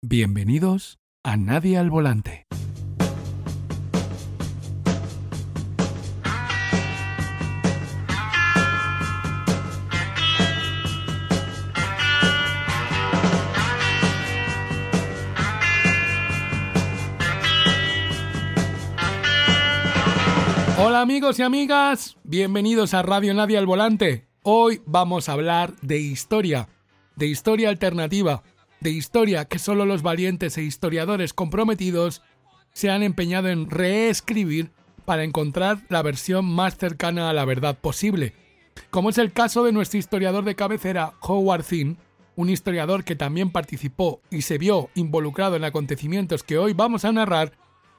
Bienvenidos a Nadie al Volante. Hola amigos y amigas, bienvenidos a Radio Nadie al Volante. Hoy vamos a hablar de historia, de historia alternativa, de historia que solo los valientes e historiadores comprometidos se han empeñado en reescribir para encontrar la versión más cercana a la verdad posible, como es el caso de nuestro historiador de cabecera Howard Zinn, un historiador que también participó y se vio involucrado en acontecimientos que hoy vamos a narrar,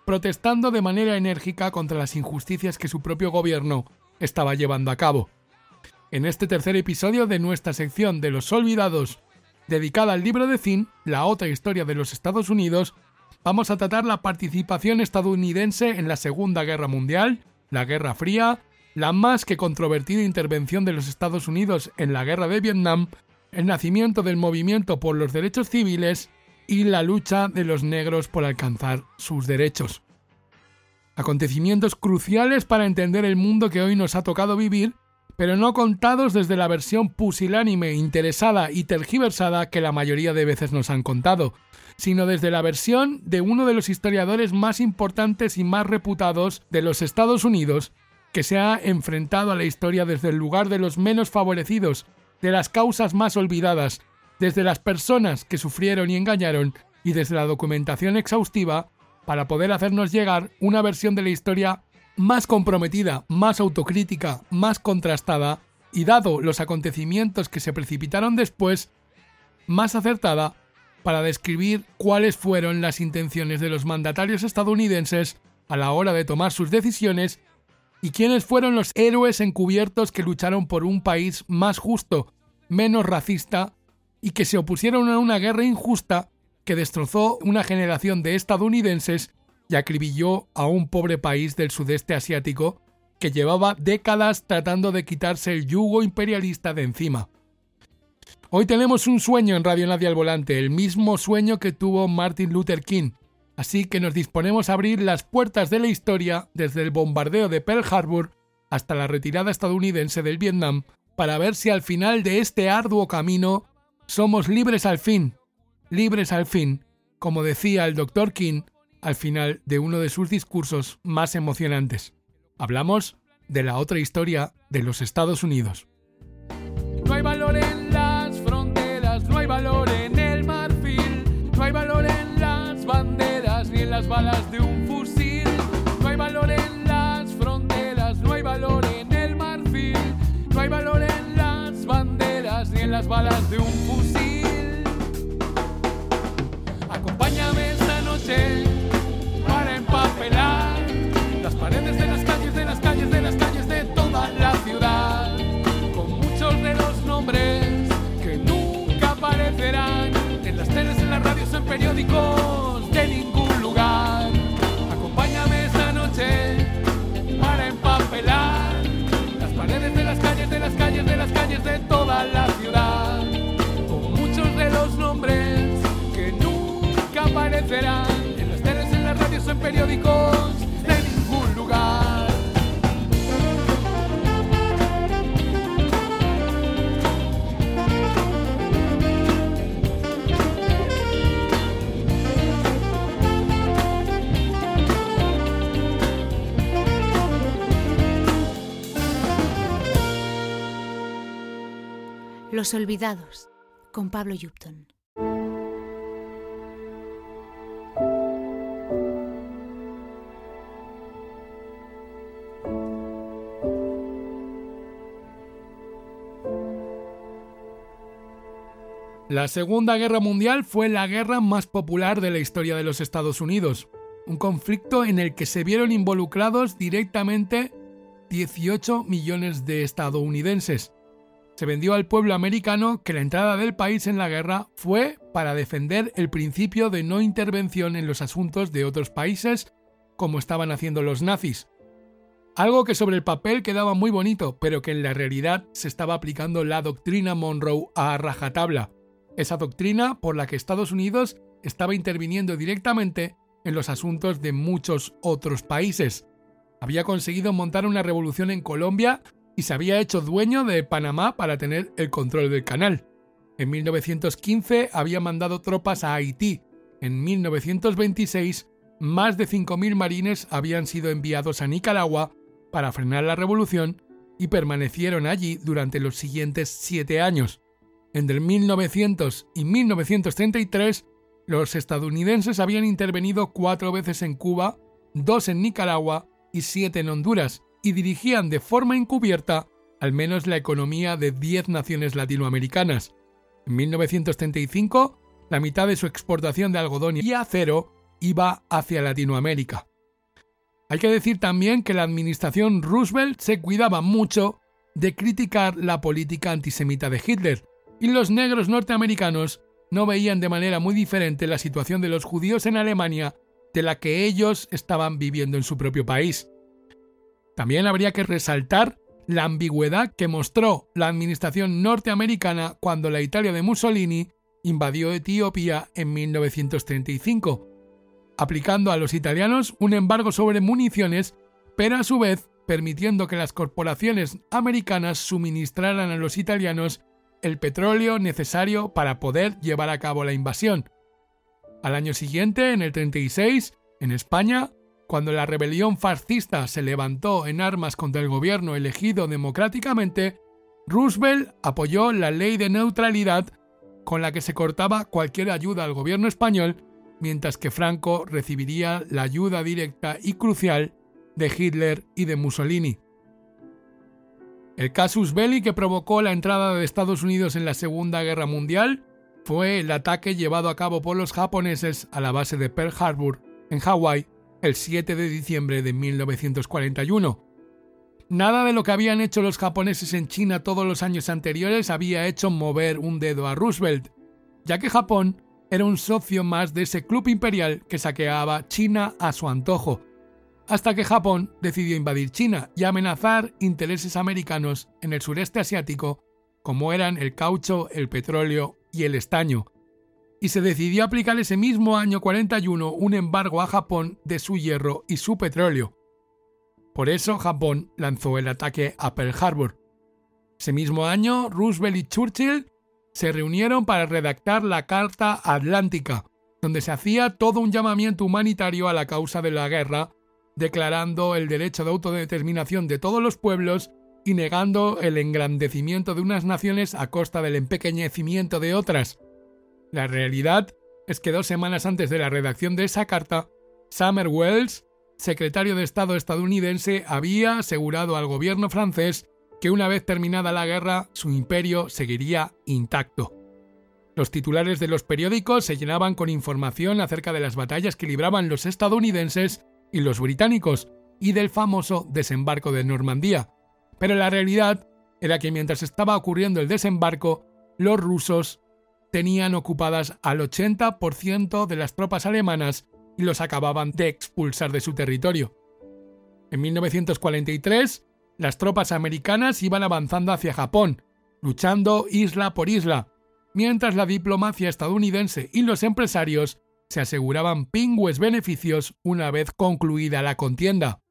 protestando de manera enérgica contra las injusticias que su propio gobierno estaba llevando a cabo. En este tercer episodio de nuestra sección de los olvidados dedicada al libro de Zinn, la otra historia de los Estados Unidos, vamos a tratar la participación estadounidense en la Segunda Guerra Mundial, la Guerra Fría, la más que controvertida intervención de los Estados Unidos en la Guerra de Vietnam, el nacimiento del movimiento por los derechos civiles y la lucha de los negros por alcanzar sus derechos. Acontecimientos cruciales para entender el mundo que hoy nos ha tocado vivir pero no contados desde la versión pusilánime, interesada y tergiversada que la mayoría de veces nos han contado, sino desde la versión de uno de los historiadores más importantes y más reputados de los Estados Unidos, que se ha enfrentado a la historia desde el lugar de los menos favorecidos, de las causas más olvidadas, desde las personas que sufrieron y engañaron, y desde la documentación exhaustiva, para poder hacernos llegar una versión de la historia más comprometida, más autocrítica, más contrastada y dado los acontecimientos que se precipitaron después, más acertada para describir cuáles fueron las intenciones de los mandatarios estadounidenses a la hora de tomar sus decisiones y quiénes fueron los héroes encubiertos que lucharon por un país más justo, menos racista y que se opusieron a una guerra injusta que destrozó una generación de estadounidenses y acribilló a un pobre país del sudeste asiático que llevaba décadas tratando de quitarse el yugo imperialista de encima. Hoy tenemos un sueño en Radio Nadie al Volante, el mismo sueño que tuvo Martin Luther King, así que nos disponemos a abrir las puertas de la historia desde el bombardeo de Pearl Harbor hasta la retirada estadounidense del Vietnam para ver si al final de este arduo camino somos libres al fin, libres al fin, como decía el Dr. King al final de uno de sus discursos más emocionantes. Hablamos de la otra historia de los Estados Unidos. No hay valor en las fronteras, no hay valor en el marfil, no hay valor en las banderas ni en las balas de un fusil, no hay valor en las fronteras, no hay valor en el marfil, no hay valor en las banderas ni en las balas de un fusil. Que nunca aparecerán en las teles, en las radios, en periódicos de ningún lugar. Acompáñame esta noche para empapelar las paredes de las calles, de las calles, de las calles de toda la ciudad, con muchos de los nombres que nunca aparecerán radios en periódicos Los Olvidados, con Pablo Yupton. La Segunda Guerra Mundial fue la guerra más popular de la historia de los Estados Unidos, un conflicto en el que se vieron involucrados directamente 18 millones de estadounidenses. Se vendió al pueblo americano que la entrada del país en la guerra fue para defender el principio de no intervención en los asuntos de otros países como estaban haciendo los nazis. Algo que sobre el papel quedaba muy bonito, pero que en la realidad se estaba aplicando la doctrina Monroe a rajatabla esa doctrina por la que Estados Unidos estaba interviniendo directamente en los asuntos de muchos otros países. Había conseguido montar una revolución en Colombia y se había hecho dueño de Panamá para tener el control del canal. En 1915 había mandado tropas a Haití. En 1926 más de 5.000 marines habían sido enviados a Nicaragua para frenar la revolución y permanecieron allí durante los siguientes siete años. Entre 1900 y 1933, los estadounidenses habían intervenido cuatro veces en Cuba, dos en Nicaragua y siete en Honduras, y dirigían de forma encubierta al menos la economía de 10 naciones latinoamericanas. En 1935, la mitad de su exportación de algodón y acero iba hacia Latinoamérica. Hay que decir también que la administración Roosevelt se cuidaba mucho de criticar la política antisemita de Hitler, y los negros norteamericanos no veían de manera muy diferente la situación de los judíos en Alemania de la que ellos estaban viviendo en su propio país. También habría que resaltar la ambigüedad que mostró la administración norteamericana cuando la Italia de Mussolini invadió Etiopía en 1935, aplicando a los italianos un embargo sobre municiones, pero a su vez permitiendo que las corporaciones americanas suministraran a los italianos el petróleo necesario para poder llevar a cabo la invasión. Al año siguiente, en el 36, en España, cuando la rebelión fascista se levantó en armas contra el gobierno elegido democráticamente, Roosevelt apoyó la ley de neutralidad con la que se cortaba cualquier ayuda al gobierno español, mientras que Franco recibiría la ayuda directa y crucial de Hitler y de Mussolini. El casus belli que provocó la entrada de Estados Unidos en la Segunda Guerra Mundial fue el ataque llevado a cabo por los japoneses a la base de Pearl Harbor, en Hawái, el 7 de diciembre de 1941. Nada de lo que habían hecho los japoneses en China todos los años anteriores había hecho mover un dedo a Roosevelt, ya que Japón era un socio más de ese club imperial que saqueaba China a su antojo, hasta que Japón decidió invadir China y amenazar intereses americanos en el sureste asiático, como eran el caucho, el petróleo y el estaño. Y se decidió aplicar ese mismo año 41 un embargo a Japón de su hierro y su petróleo. Por eso Japón lanzó el ataque a Pearl Harbor. Ese mismo año, Roosevelt y Churchill se reunieron para redactar la Carta Atlántica, donde se hacía todo un llamamiento humanitario a la causa de la guerra declarando el derecho de autodeterminación de todos los pueblos y negando el engrandecimiento de unas naciones a costa del empequeñecimiento de otras. La realidad es que dos semanas antes de la redacción de esa carta, Summer Wells, secretario de Estado estadounidense, había asegurado al gobierno francés que una vez terminada la guerra, su imperio seguiría intacto. Los titulares de los periódicos se llenaban con información acerca de las batallas que libraban los estadounidenses y los británicos y del famoso desembarco de Normandía. Pero la realidad era que mientras estaba ocurriendo el desembarco, los rusos tenían ocupadas al 80% de las tropas alemanas y los acababan de expulsar de su territorio. En 1943, las tropas americanas iban avanzando hacia Japón, luchando isla por isla, mientras la diplomacia estadounidense y los empresarios se aseguraban pingües beneficios una vez concluida la contienda.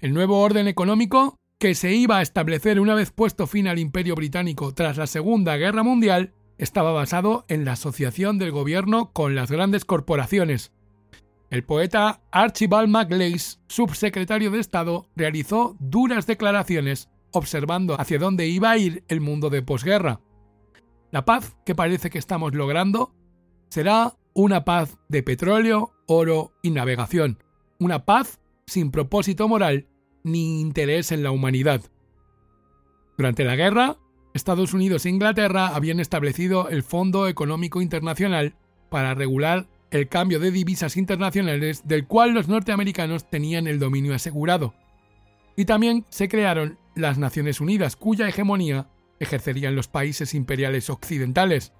El nuevo orden económico, que se iba a establecer una vez puesto fin al imperio británico tras la Segunda Guerra Mundial, estaba basado en la asociación del gobierno con las grandes corporaciones. El poeta Archibald MacLeish, subsecretario de Estado, realizó duras declaraciones observando hacia dónde iba a ir el mundo de posguerra. La paz que parece que estamos logrando será una paz de petróleo, oro y navegación, una paz sin propósito moral ni interés en la humanidad. Durante la guerra, Estados Unidos e Inglaterra habían establecido el Fondo Económico Internacional para regular el cambio de divisas internacionales del cual los norteamericanos tenían el dominio asegurado. Y también se crearon las Naciones Unidas, cuya hegemonía ejercerían los países imperiales occidentales,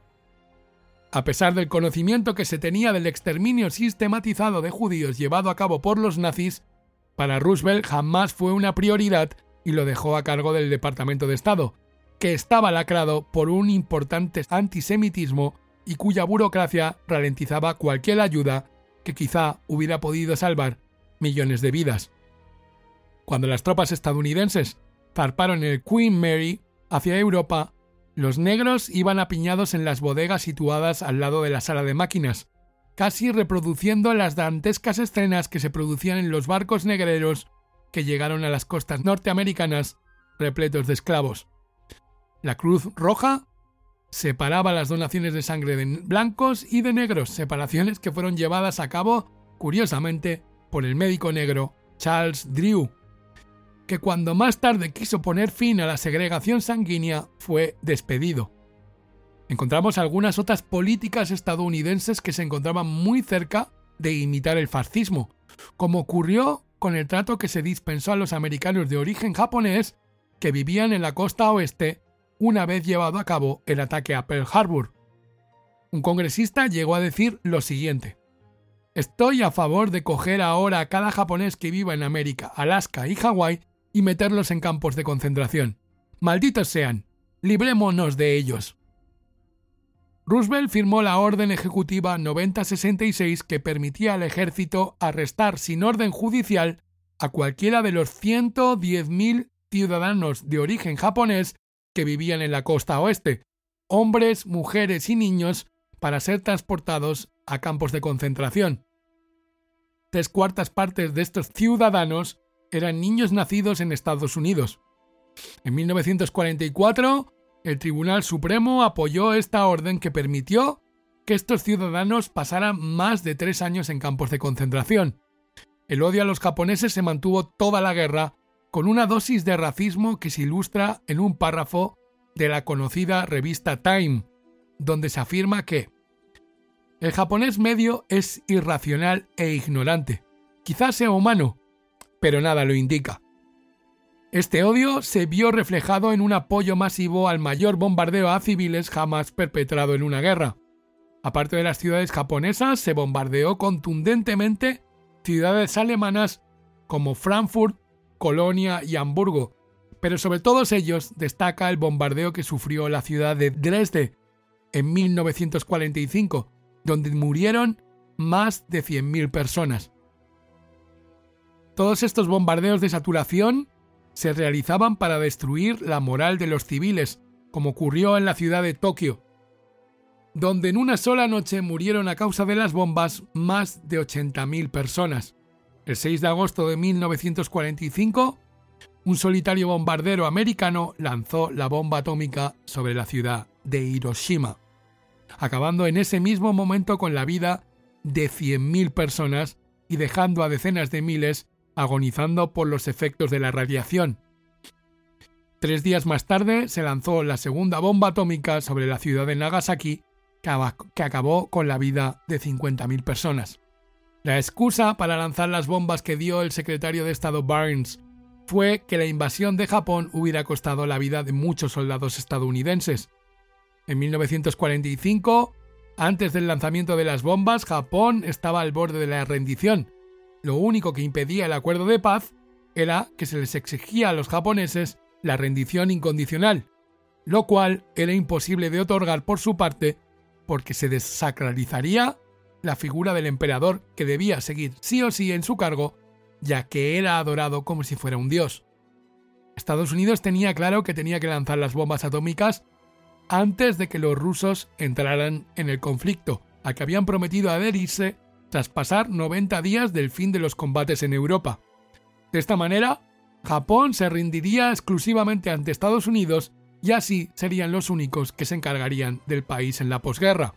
a pesar del conocimiento que se tenía del exterminio sistematizado de judíos llevado a cabo por los nazis, para Roosevelt jamás fue una prioridad y lo dejó a cargo del Departamento de Estado, que estaba lacrado por un importante antisemitismo y cuya burocracia ralentizaba cualquier ayuda que quizá hubiera podido salvar millones de vidas. Cuando las tropas estadounidenses zarparon el Queen Mary hacia Europa, los negros iban apiñados en las bodegas situadas al lado de la sala de máquinas, casi reproduciendo las dantescas escenas que se producían en los barcos negreros que llegaron a las costas norteamericanas repletos de esclavos. La Cruz Roja separaba las donaciones de sangre de blancos y de negros, separaciones que fueron llevadas a cabo, curiosamente, por el médico negro Charles Drew, que cuando más tarde quiso poner fin a la segregación sanguínea fue despedido. Encontramos algunas otras políticas estadounidenses que se encontraban muy cerca de imitar el fascismo, como ocurrió con el trato que se dispensó a los americanos de origen japonés que vivían en la costa oeste una vez llevado a cabo el ataque a Pearl Harbor. Un congresista llegó a decir lo siguiente. Estoy a favor de coger ahora a cada japonés que viva en América, Alaska y Hawái y meterlos en campos de concentración. Malditos sean. Librémonos de ellos. Roosevelt firmó la Orden Ejecutiva 9066 que permitía al ejército arrestar sin orden judicial a cualquiera de los 110.000 ciudadanos de origen japonés que vivían en la costa oeste, hombres, mujeres y niños, para ser transportados a campos de concentración. Tres cuartas partes de estos ciudadanos eran niños nacidos en Estados Unidos. En 1944, el Tribunal Supremo apoyó esta orden que permitió que estos ciudadanos pasaran más de tres años en campos de concentración. El odio a los japoneses se mantuvo toda la guerra con una dosis de racismo que se ilustra en un párrafo de la conocida revista Time, donde se afirma que el japonés medio es irracional e ignorante. Quizás sea humano, pero nada lo indica. Este odio se vio reflejado en un apoyo masivo al mayor bombardeo a civiles jamás perpetrado en una guerra. Aparte de las ciudades japonesas, se bombardeó contundentemente ciudades alemanas como Frankfurt, Colonia y Hamburgo, pero sobre todos ellos destaca el bombardeo que sufrió la ciudad de Dresde en 1945, donde murieron más de 100.000 personas. Todos estos bombardeos de saturación se realizaban para destruir la moral de los civiles, como ocurrió en la ciudad de Tokio, donde en una sola noche murieron a causa de las bombas más de 80.000 personas. El 6 de agosto de 1945, un solitario bombardero americano lanzó la bomba atómica sobre la ciudad de Hiroshima, acabando en ese mismo momento con la vida de 100.000 personas y dejando a decenas de miles agonizando por los efectos de la radiación. Tres días más tarde se lanzó la segunda bomba atómica sobre la ciudad de Nagasaki, que acabó con la vida de 50.000 personas. La excusa para lanzar las bombas que dio el secretario de Estado Barnes fue que la invasión de Japón hubiera costado la vida de muchos soldados estadounidenses. En 1945, antes del lanzamiento de las bombas, Japón estaba al borde de la rendición. Lo único que impedía el acuerdo de paz era que se les exigía a los japoneses la rendición incondicional, lo cual era imposible de otorgar por su parte porque se desacralizaría la figura del emperador que debía seguir sí o sí en su cargo, ya que era adorado como si fuera un dios. Estados Unidos tenía claro que tenía que lanzar las bombas atómicas antes de que los rusos entraran en el conflicto, a que habían prometido adherirse tras pasar 90 días del fin de los combates en Europa. De esta manera, Japón se rendiría exclusivamente ante Estados Unidos y así serían los únicos que se encargarían del país en la posguerra.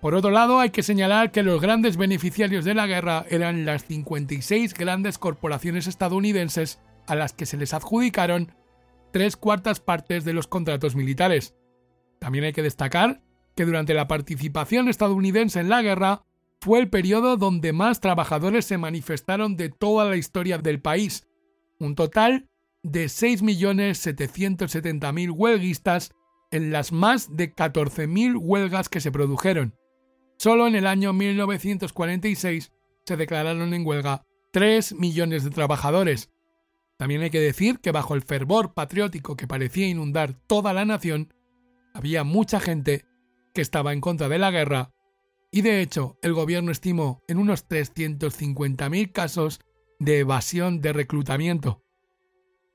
Por otro lado, hay que señalar que los grandes beneficiarios de la guerra eran las 56 grandes corporaciones estadounidenses a las que se les adjudicaron tres cuartas partes de los contratos militares. También hay que destacar que durante la participación estadounidense en la guerra fue el periodo donde más trabajadores se manifestaron de toda la historia del país, un total de 6.770.000 huelguistas en las más de 14.000 huelgas que se produjeron. Solo en el año 1946 se declararon en huelga 3 millones de trabajadores. También hay que decir que bajo el fervor patriótico que parecía inundar toda la nación, había mucha gente que estaba en contra de la guerra, y de hecho el gobierno estimó en unos 350.000 casos de evasión de reclutamiento.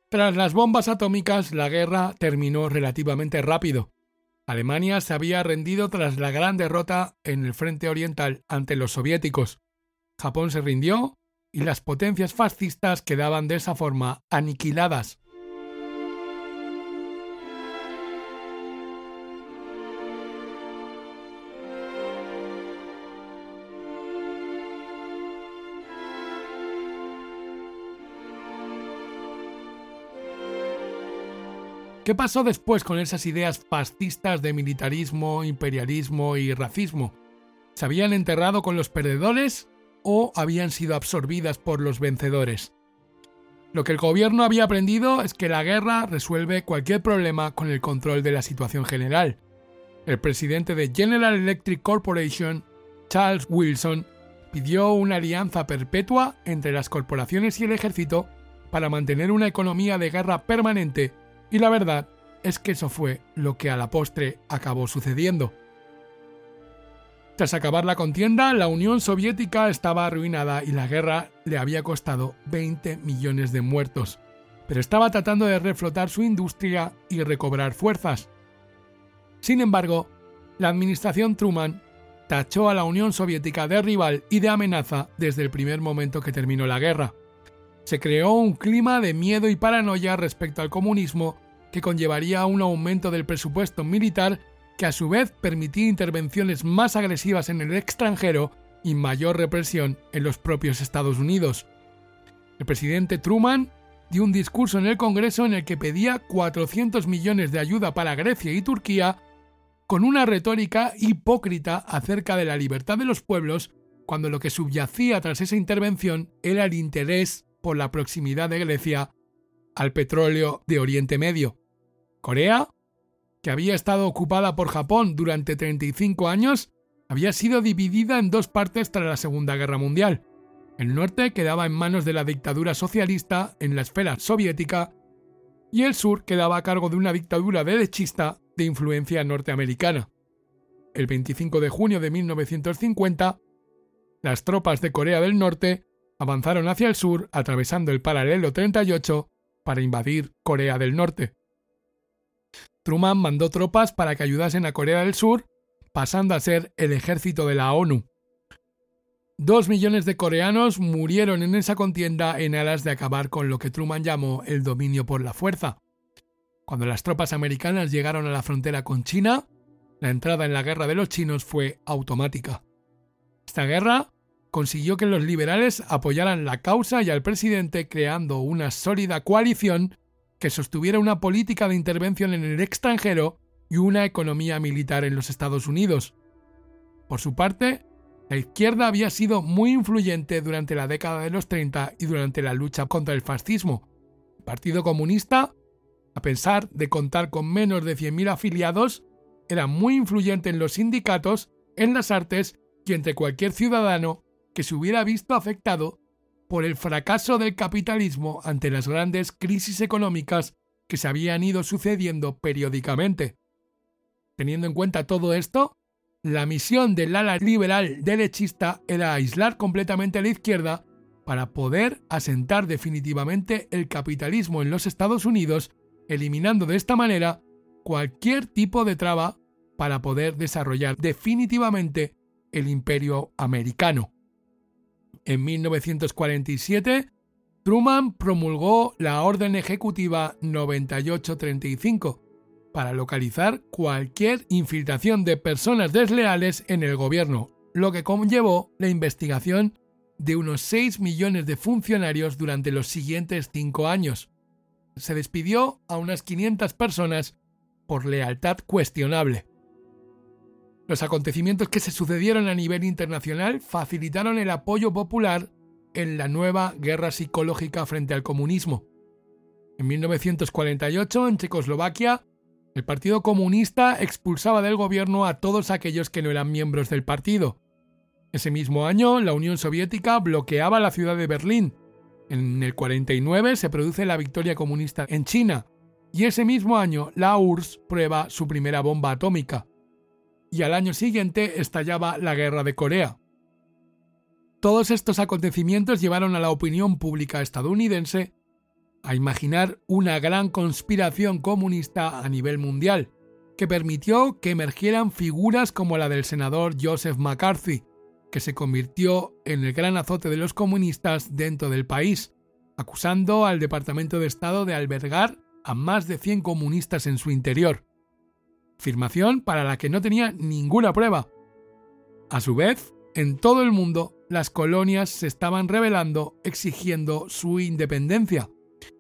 Tras las bombas atómicas, la guerra terminó relativamente rápido. Alemania se había rendido tras la gran derrota en el frente oriental ante los soviéticos. Japón se rindió y las potencias fascistas quedaban de esa forma aniquiladas. ¿Qué pasó después con esas ideas fascistas de militarismo, imperialismo y racismo? ¿Se habían enterrado con los perdedores o habían sido absorbidas por los vencedores? Lo que el gobierno había aprendido es que la guerra resuelve cualquier problema con el control de la situación general. El presidente de General Electric Corporation, Charles Wilson, pidió una alianza perpetua entre las corporaciones y el ejército para mantener una economía de guerra permanente y la verdad es que eso fue lo que a la postre acabó sucediendo. Tras acabar la contienda, la Unión Soviética estaba arruinada y la guerra le había costado 20 millones de muertos, pero estaba tratando de reflotar su industria y recobrar fuerzas. Sin embargo, la administración Truman tachó a la Unión Soviética de rival y de amenaza desde el primer momento que terminó la guerra. Se creó un clima de miedo y paranoia respecto al comunismo que conllevaría un aumento del presupuesto militar que a su vez permitía intervenciones más agresivas en el extranjero y mayor represión en los propios Estados Unidos. El presidente Truman dio un discurso en el Congreso en el que pedía 400 millones de ayuda para Grecia y Turquía, con una retórica hipócrita acerca de la libertad de los pueblos, cuando lo que subyacía tras esa intervención era el interés por la proximidad de Grecia al petróleo de Oriente Medio. Corea, que había estado ocupada por Japón durante 35 años, había sido dividida en dos partes tras la Segunda Guerra Mundial. El norte quedaba en manos de la dictadura socialista en la esfera soviética y el sur quedaba a cargo de una dictadura derechista de influencia norteamericana. El 25 de junio de 1950, las tropas de Corea del Norte avanzaron hacia el sur atravesando el paralelo 38 para invadir Corea del Norte. Truman mandó tropas para que ayudasen a Corea del Sur, pasando a ser el ejército de la ONU. Dos millones de coreanos murieron en esa contienda en aras de acabar con lo que Truman llamó el dominio por la fuerza. Cuando las tropas americanas llegaron a la frontera con China, la entrada en la guerra de los chinos fue automática. Esta guerra consiguió que los liberales apoyaran la causa y al presidente creando una sólida coalición que sostuviera una política de intervención en el extranjero y una economía militar en los Estados Unidos. Por su parte, la izquierda había sido muy influyente durante la década de los 30 y durante la lucha contra el fascismo. El Partido Comunista, a pesar de contar con menos de 100.000 afiliados, era muy influyente en los sindicatos, en las artes y entre cualquier ciudadano que se hubiera visto afectado por el fracaso del capitalismo ante las grandes crisis económicas que se habían ido sucediendo periódicamente. Teniendo en cuenta todo esto, la misión del ala liberal derechista era aislar completamente a la izquierda para poder asentar definitivamente el capitalismo en los Estados Unidos, eliminando de esta manera cualquier tipo de traba para poder desarrollar definitivamente el imperio americano en 1947, Truman promulgó la Orden Ejecutiva 9835 para localizar cualquier infiltración de personas desleales en el gobierno, lo que conllevó la investigación de unos 6 millones de funcionarios durante los siguientes cinco años. Se despidió a unas 500 personas por lealtad cuestionable. Los acontecimientos que se sucedieron a nivel internacional facilitaron el apoyo popular en la nueva guerra psicológica frente al comunismo. En 1948, en Checoslovaquia, el Partido Comunista expulsaba del gobierno a todos aquellos que no eran miembros del partido. Ese mismo año, la Unión Soviética bloqueaba la ciudad de Berlín. En el 49 se produce la victoria comunista en China, y ese mismo año la URSS prueba su primera bomba atómica y al año siguiente estallaba la Guerra de Corea. Todos estos acontecimientos llevaron a la opinión pública estadounidense a imaginar una gran conspiración comunista a nivel mundial, que permitió que emergieran figuras como la del senador Joseph McCarthy, que se convirtió en el gran azote de los comunistas dentro del país, acusando al Departamento de Estado de albergar a más de 100 comunistas en su interior. Afirmación para la que no tenía ninguna prueba. A su vez, en todo el mundo, las colonias se estaban rebelando exigiendo su independencia.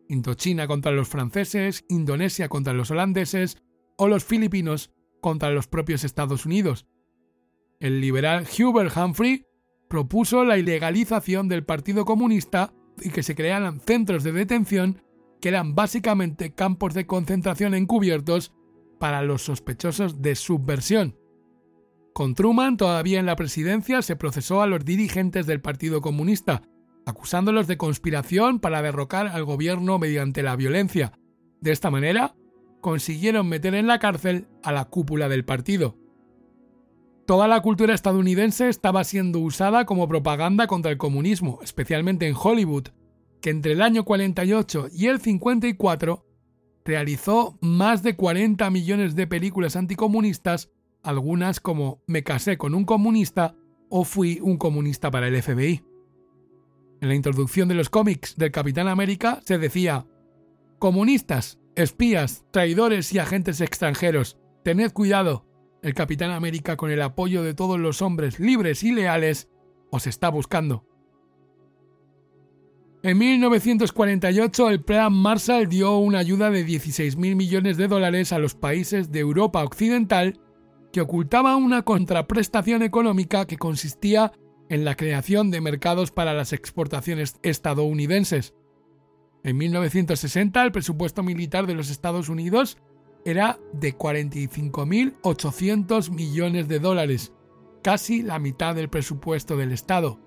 Indochina contra los franceses, Indonesia contra los holandeses o los filipinos contra los propios Estados Unidos. El liberal Hubert Humphrey propuso la ilegalización del Partido Comunista y que se crearan centros de detención que eran básicamente campos de concentración encubiertos para los sospechosos de subversión. Con Truman todavía en la presidencia se procesó a los dirigentes del Partido Comunista, acusándolos de conspiración para derrocar al gobierno mediante la violencia. De esta manera, consiguieron meter en la cárcel a la cúpula del partido. Toda la cultura estadounidense estaba siendo usada como propaganda contra el comunismo, especialmente en Hollywood, que entre el año 48 y el 54 realizó más de 40 millones de películas anticomunistas, algunas como Me casé con un comunista o Fui un comunista para el FBI. En la introducción de los cómics del Capitán América se decía, Comunistas, espías, traidores y agentes extranjeros, tened cuidado, el Capitán América, con el apoyo de todos los hombres libres y leales, os está buscando. En 1948 el Plan Marshall dio una ayuda de 16.000 millones de dólares a los países de Europa Occidental que ocultaba una contraprestación económica que consistía en la creación de mercados para las exportaciones estadounidenses. En 1960 el presupuesto militar de los Estados Unidos era de 45.800 millones de dólares, casi la mitad del presupuesto del Estado.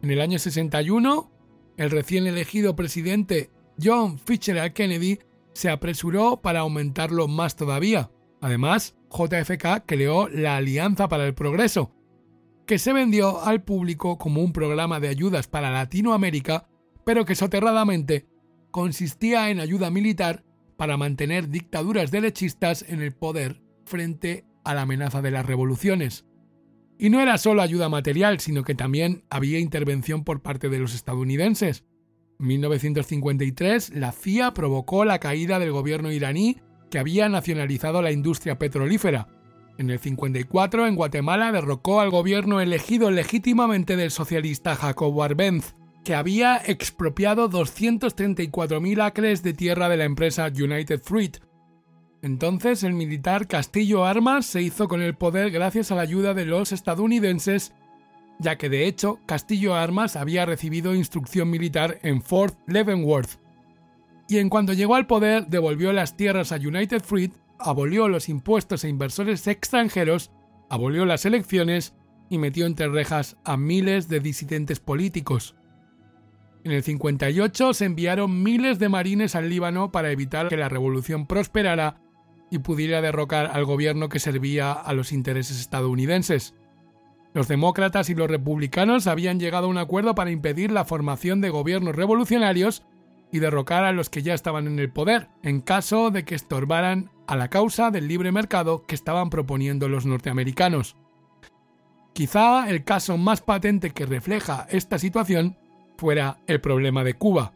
En el año 61, el recién elegido presidente John Fitzgerald Kennedy se apresuró para aumentarlo más todavía. Además, JFK creó la Alianza para el Progreso, que se vendió al público como un programa de ayudas para Latinoamérica, pero que soterradamente consistía en ayuda militar para mantener dictaduras derechistas en el poder frente a la amenaza de las revoluciones. Y no era solo ayuda material, sino que también había intervención por parte de los estadounidenses. En 1953, la CIA provocó la caída del gobierno iraní que había nacionalizado la industria petrolífera. En el 54, en Guatemala, derrocó al gobierno elegido legítimamente del socialista Jacobo Arbenz, que había expropiado 234.000 acres de tierra de la empresa United Fruit. Entonces el militar Castillo Armas se hizo con el poder gracias a la ayuda de los estadounidenses, ya que de hecho Castillo Armas había recibido instrucción militar en Fort Leavenworth. Y en cuanto llegó al poder devolvió las tierras a United Fruit, abolió los impuestos a inversores extranjeros, abolió las elecciones y metió entre rejas a miles de disidentes políticos. En el 58 se enviaron miles de marines al Líbano para evitar que la revolución prosperara y pudiera derrocar al gobierno que servía a los intereses estadounidenses. Los demócratas y los republicanos habían llegado a un acuerdo para impedir la formación de gobiernos revolucionarios y derrocar a los que ya estaban en el poder, en caso de que estorbaran a la causa del libre mercado que estaban proponiendo los norteamericanos. Quizá el caso más patente que refleja esta situación fuera el problema de Cuba.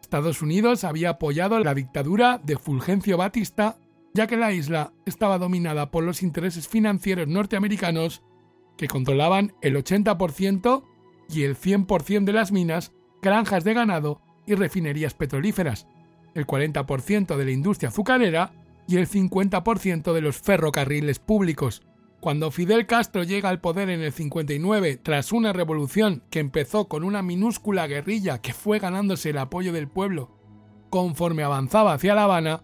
Estados Unidos había apoyado la dictadura de Fulgencio Batista, ya que la isla estaba dominada por los intereses financieros norteamericanos que controlaban el 80% y el 100% de las minas, granjas de ganado y refinerías petrolíferas, el 40% de la industria azucarera y el 50% de los ferrocarriles públicos. Cuando Fidel Castro llega al poder en el 59 tras una revolución que empezó con una minúscula guerrilla que fue ganándose el apoyo del pueblo conforme avanzaba hacia La Habana,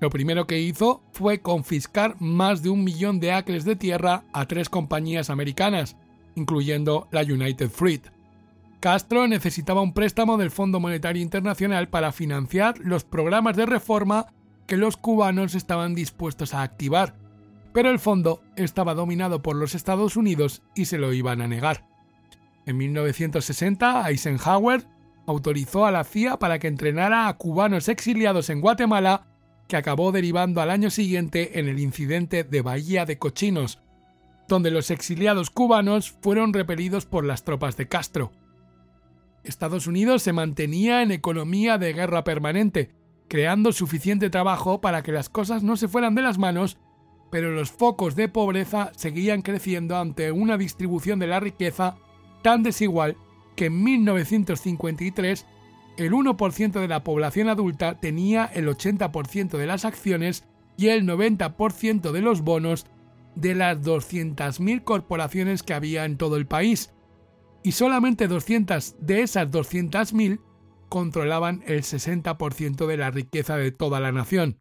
lo primero que hizo fue confiscar más de un millón de acres de tierra a tres compañías americanas, incluyendo la United Fruit. Castro necesitaba un préstamo del Fondo Monetario Internacional para financiar los programas de reforma que los cubanos estaban dispuestos a activar pero el fondo estaba dominado por los Estados Unidos y se lo iban a negar. En 1960, Eisenhower autorizó a la CIA para que entrenara a cubanos exiliados en Guatemala, que acabó derivando al año siguiente en el incidente de Bahía de Cochinos, donde los exiliados cubanos fueron repelidos por las tropas de Castro. Estados Unidos se mantenía en economía de guerra permanente, creando suficiente trabajo para que las cosas no se fueran de las manos, pero los focos de pobreza seguían creciendo ante una distribución de la riqueza tan desigual que en 1953 el 1% de la población adulta tenía el 80% de las acciones y el 90% de los bonos de las 200.000 corporaciones que había en todo el país. Y solamente 200 de esas 200.000 controlaban el 60% de la riqueza de toda la nación.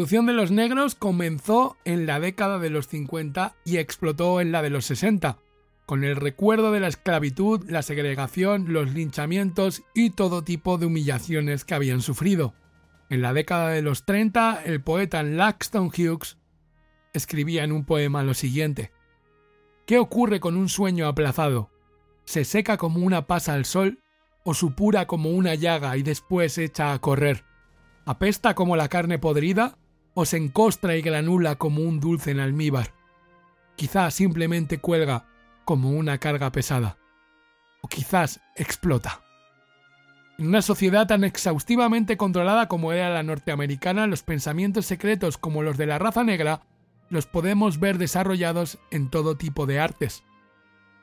Revolución de los negros comenzó en la década de los 50 y explotó en la de los 60, con el recuerdo de la esclavitud, la segregación, los linchamientos y todo tipo de humillaciones que habían sufrido. En la década de los 30, el poeta Langston Hughes escribía en un poema lo siguiente. ¿Qué ocurre con un sueño aplazado? ¿Se seca como una pasa al sol o supura como una llaga y después echa a correr? apesta como la carne podrida o se encostra y granula como un dulce en almíbar. Quizás simplemente cuelga como una carga pesada. O quizás explota. En una sociedad tan exhaustivamente controlada como era la norteamericana, los pensamientos secretos como los de la raza negra los podemos ver desarrollados en todo tipo de artes.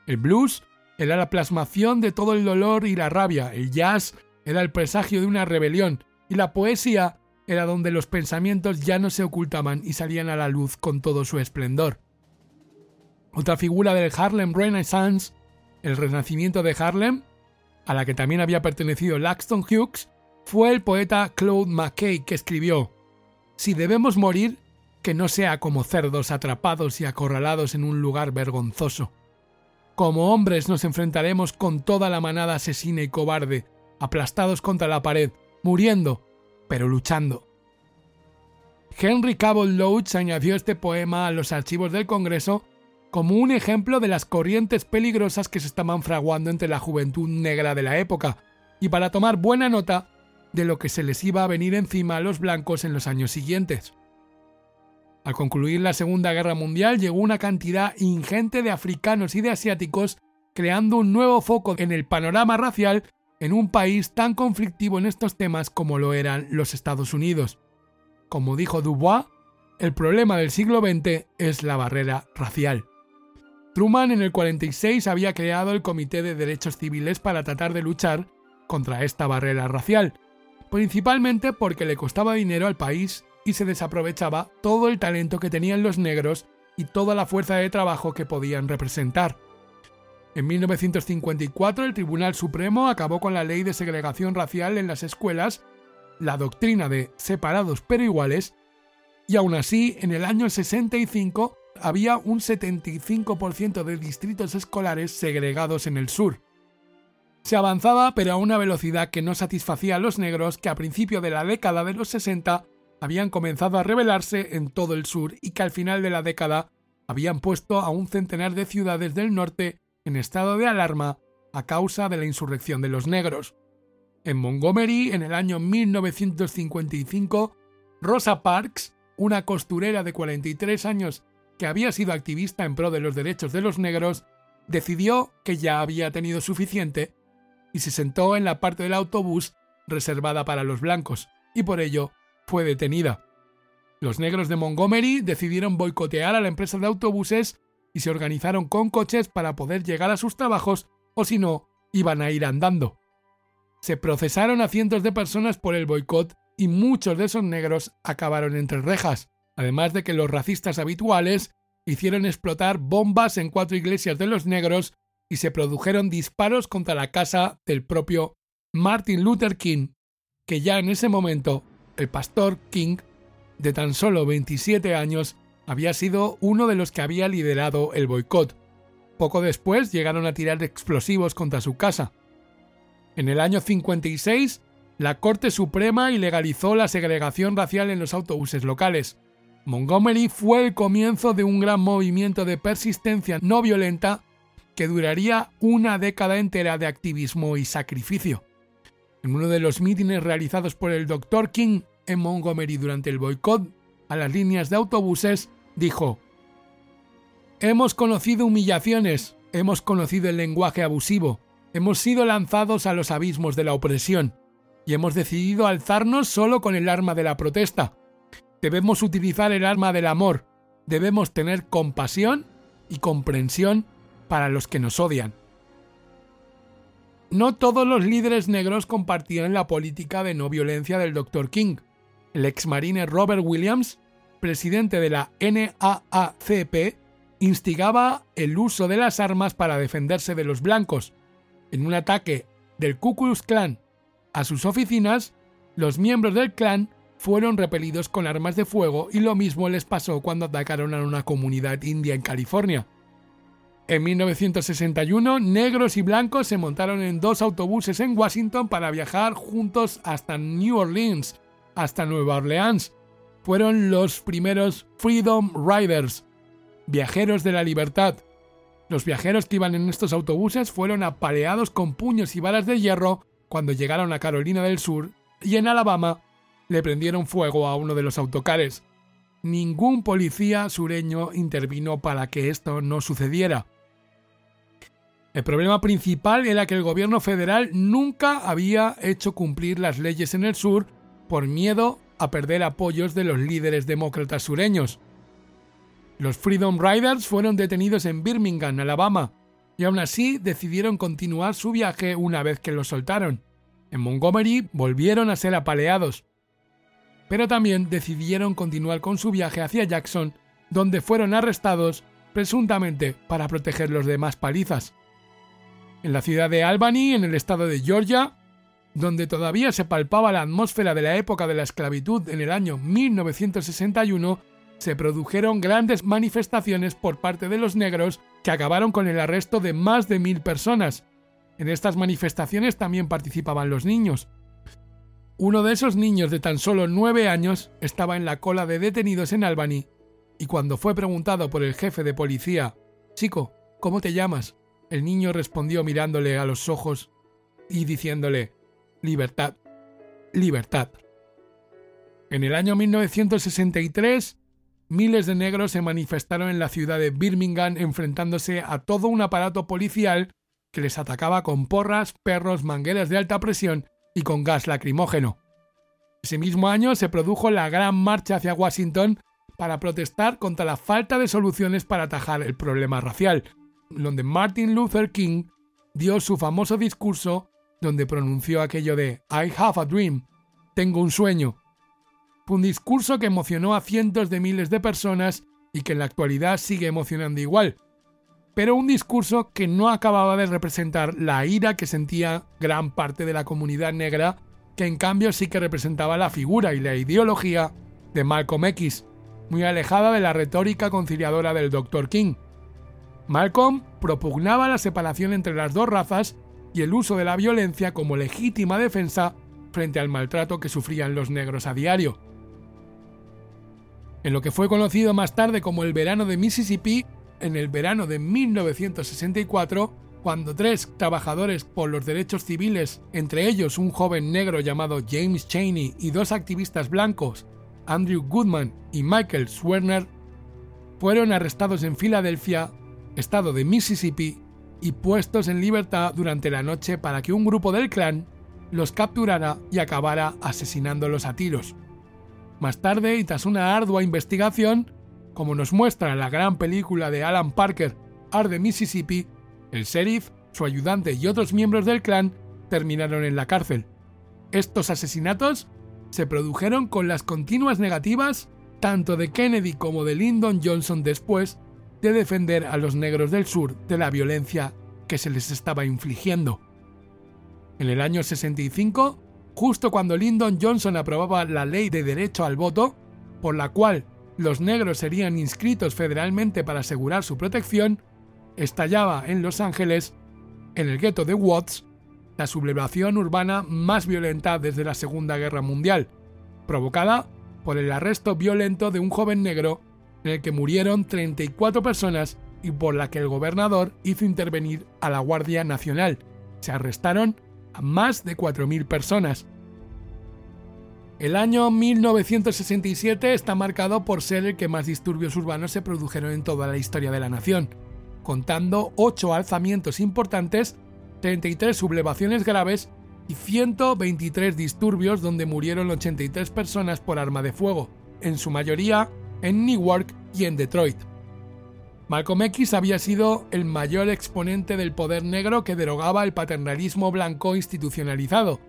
El blues era la plasmación de todo el dolor y la rabia, el jazz era el presagio de una rebelión, y la poesía era donde los pensamientos ya no se ocultaban y salían a la luz con todo su esplendor. Otra figura del Harlem Renaissance, el renacimiento de Harlem, a la que también había pertenecido Langston Hughes, fue el poeta Claude McKay que escribió Si debemos morir, que no sea como cerdos atrapados y acorralados en un lugar vergonzoso. Como hombres nos enfrentaremos con toda la manada asesina y cobarde, aplastados contra la pared, muriendo, pero luchando. Henry Cabot Lodge añadió este poema a los archivos del Congreso como un ejemplo de las corrientes peligrosas que se estaban fraguando entre la juventud negra de la época, y para tomar buena nota de lo que se les iba a venir encima a los blancos en los años siguientes. Al concluir la Segunda Guerra Mundial llegó una cantidad ingente de africanos y de asiáticos creando un nuevo foco en el panorama racial en un país tan conflictivo en estos temas como lo eran los Estados Unidos. Como dijo Dubois, el problema del siglo XX es la barrera racial. Truman en el 46 había creado el Comité de Derechos Civiles para tratar de luchar contra esta barrera racial, principalmente porque le costaba dinero al país y se desaprovechaba todo el talento que tenían los negros y toda la fuerza de trabajo que podían representar. En 1954 el Tribunal Supremo acabó con la ley de segregación racial en las escuelas, la doctrina de separados pero iguales, y aún así en el año 65 había un 75% de distritos escolares segregados en el sur. Se avanzaba pero a una velocidad que no satisfacía a los negros que a principio de la década de los 60 habían comenzado a rebelarse en todo el sur y que al final de la década habían puesto a un centenar de ciudades del norte en estado de alarma a causa de la insurrección de los negros. En Montgomery, en el año 1955, Rosa Parks, una costurera de 43 años que había sido activista en pro de los derechos de los negros, decidió que ya había tenido suficiente y se sentó en la parte del autobús reservada para los blancos, y por ello fue detenida. Los negros de Montgomery decidieron boicotear a la empresa de autobuses y se organizaron con coches para poder llegar a sus trabajos o si no, iban a ir andando. Se procesaron a cientos de personas por el boicot y muchos de esos negros acabaron entre rejas, además de que los racistas habituales hicieron explotar bombas en cuatro iglesias de los negros y se produjeron disparos contra la casa del propio Martin Luther King, que ya en ese momento el pastor King, de tan solo 27 años, había sido uno de los que había liderado el boicot. Poco después llegaron a tirar explosivos contra su casa. En el año 56, la Corte Suprema ilegalizó la segregación racial en los autobuses locales. Montgomery fue el comienzo de un gran movimiento de persistencia no violenta que duraría una década entera de activismo y sacrificio. En uno de los mítines realizados por el Dr. King en Montgomery durante el boicot a las líneas de autobuses, dijo, Hemos conocido humillaciones, hemos conocido el lenguaje abusivo, hemos sido lanzados a los abismos de la opresión y hemos decidido alzarnos solo con el arma de la protesta. Debemos utilizar el arma del amor, debemos tener compasión y comprensión para los que nos odian. No todos los líderes negros compartían la política de no violencia del Dr. King. El exmarine Robert Williams, presidente de la NAACP, instigaba el uso de las armas para defenderse de los blancos. En un ataque del Ku Klux Klan a sus oficinas, los miembros del clan fueron repelidos con armas de fuego y lo mismo les pasó cuando atacaron a una comunidad india en California. En 1961, negros y blancos se montaron en dos autobuses en Washington para viajar juntos hasta New Orleans, hasta Nueva Orleans. Fueron los primeros Freedom Riders, viajeros de la libertad. Los viajeros que iban en estos autobuses fueron apaleados con puños y balas de hierro cuando llegaron a Carolina del Sur y en Alabama le prendieron fuego a uno de los autocares. Ningún policía sureño intervino para que esto no sucediera. El problema principal era que el gobierno federal nunca había hecho cumplir las leyes en el sur por miedo a perder apoyos de los líderes demócratas sureños. Los Freedom Riders fueron detenidos en Birmingham, Alabama, y aún así decidieron continuar su viaje una vez que los soltaron. En Montgomery volvieron a ser apaleados, pero también decidieron continuar con su viaje hacia Jackson, donde fueron arrestados presuntamente para proteger los demás palizas en la ciudad de Albany, en el estado de Georgia, donde todavía se palpaba la atmósfera de la época de la esclavitud en el año 1961, se produjeron grandes manifestaciones por parte de los negros que acabaron con el arresto de más de mil personas. En estas manifestaciones también participaban los niños. Uno de esos niños de tan solo nueve años estaba en la cola de detenidos en Albany, y cuando fue preguntado por el jefe de policía, Chico, ¿cómo te llamas? El niño respondió mirándole a los ojos y diciéndole, Libertad, libertad. En el año 1963, miles de negros se manifestaron en la ciudad de Birmingham enfrentándose a todo un aparato policial que les atacaba con porras, perros, mangueras de alta presión y con gas lacrimógeno. Ese mismo año se produjo la gran marcha hacia Washington para protestar contra la falta de soluciones para atajar el problema racial, donde Martin Luther King dio su famoso discurso donde pronunció aquello de I have a dream, tengo un sueño. Fue un discurso que emocionó a cientos de miles de personas y que en la actualidad sigue emocionando igual, pero un discurso que no acababa de representar la ira que sentía gran parte de la comunidad negra, que en cambio sí que representaba la figura y la ideología de Malcolm X, muy alejada de la retórica conciliadora del Dr. King. Malcolm propugnaba la separación entre las dos razas y el uso de la violencia como legítima defensa frente al maltrato que sufrían los negros a diario. En lo que fue conocido más tarde como el verano de Mississippi, en el verano de 1964, cuando tres trabajadores por los derechos civiles, entre ellos un joven negro llamado James Chaney y dos activistas blancos, Andrew Goodman y Michael Swerner, fueron arrestados en Filadelfia estado de Mississippi, y puestos en libertad durante la noche para que un grupo del clan los capturara y acabara asesinándolos a tiros. Más tarde, y tras una ardua investigación, como nos muestra la gran película de Alan Parker, Art de Mississippi, el sheriff, su ayudante y otros miembros del clan terminaron en la cárcel. Estos asesinatos se produjeron con las continuas negativas tanto de Kennedy como de Lyndon Johnson después de defender a los negros del sur de la violencia que se les estaba infligiendo. En el año 65, justo cuando Lyndon Johnson aprobaba la ley de derecho al voto, por la cual los negros serían inscritos federalmente para asegurar su protección, estallaba en Los Ángeles, en el gueto de Watts, la sublevación urbana más violenta desde la Segunda Guerra Mundial, provocada por el arresto violento de un joven negro en el que murieron 34 personas y por la que el gobernador hizo intervenir a la Guardia Nacional. Se arrestaron a más de 4.000 personas. El año 1967 está marcado por ser el que más disturbios urbanos se produjeron en toda la historia de la nación, contando 8 alzamientos importantes, 33 sublevaciones graves y 123 disturbios donde murieron 83 personas por arma de fuego, en su mayoría en Newark y en Detroit. Malcolm X había sido el mayor exponente del poder negro que derogaba el paternalismo blanco institucionalizado.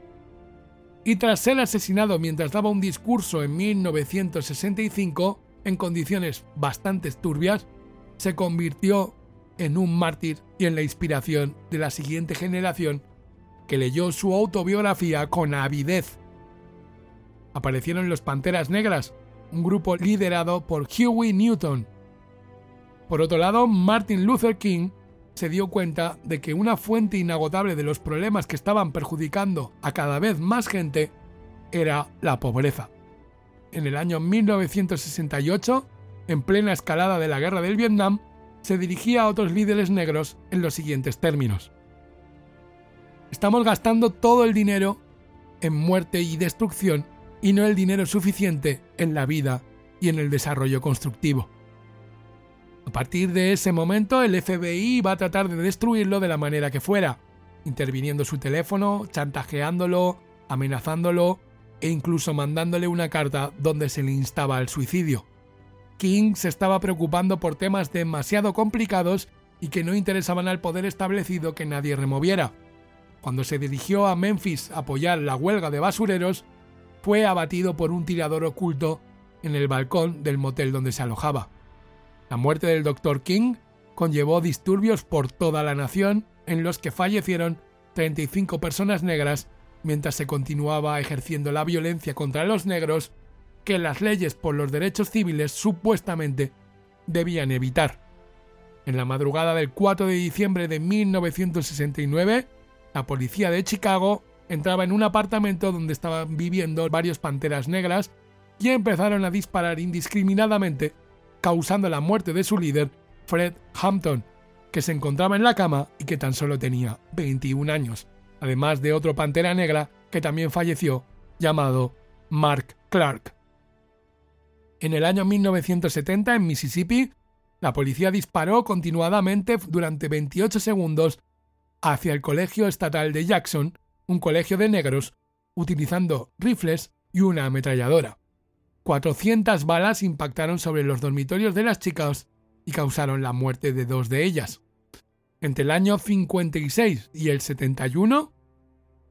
Y tras ser asesinado mientras daba un discurso en 1965, en condiciones bastante turbias, se convirtió en un mártir y en la inspiración de la siguiente generación que leyó su autobiografía con avidez. Aparecieron los Panteras Negras, un grupo liderado por Huey Newton. Por otro lado, Martin Luther King se dio cuenta de que una fuente inagotable de los problemas que estaban perjudicando a cada vez más gente era la pobreza. En el año 1968, en plena escalada de la guerra del Vietnam, se dirigía a otros líderes negros en los siguientes términos. Estamos gastando todo el dinero en muerte y destrucción y no el dinero suficiente en la vida y en el desarrollo constructivo. A partir de ese momento el FBI va a tratar de destruirlo de la manera que fuera, interviniendo su teléfono, chantajeándolo, amenazándolo e incluso mandándole una carta donde se le instaba al suicidio. King se estaba preocupando por temas demasiado complicados y que no interesaban al poder establecido que nadie removiera. Cuando se dirigió a Memphis a apoyar la huelga de basureros, fue abatido por un tirador oculto en el balcón del motel donde se alojaba. La muerte del Dr. King conllevó disturbios por toda la nación en los que fallecieron 35 personas negras mientras se continuaba ejerciendo la violencia contra los negros que las leyes por los derechos civiles supuestamente debían evitar. En la madrugada del 4 de diciembre de 1969, la policía de Chicago entraba en un apartamento donde estaban viviendo varios panteras negras y empezaron a disparar indiscriminadamente, causando la muerte de su líder, Fred Hampton, que se encontraba en la cama y que tan solo tenía 21 años, además de otro pantera negra que también falleció, llamado Mark Clark. En el año 1970, en Mississippi, la policía disparó continuadamente durante 28 segundos hacia el Colegio Estatal de Jackson, un colegio de negros, utilizando rifles y una ametralladora. 400 balas impactaron sobre los dormitorios de las chicas y causaron la muerte de dos de ellas. Entre el año 56 y el 71,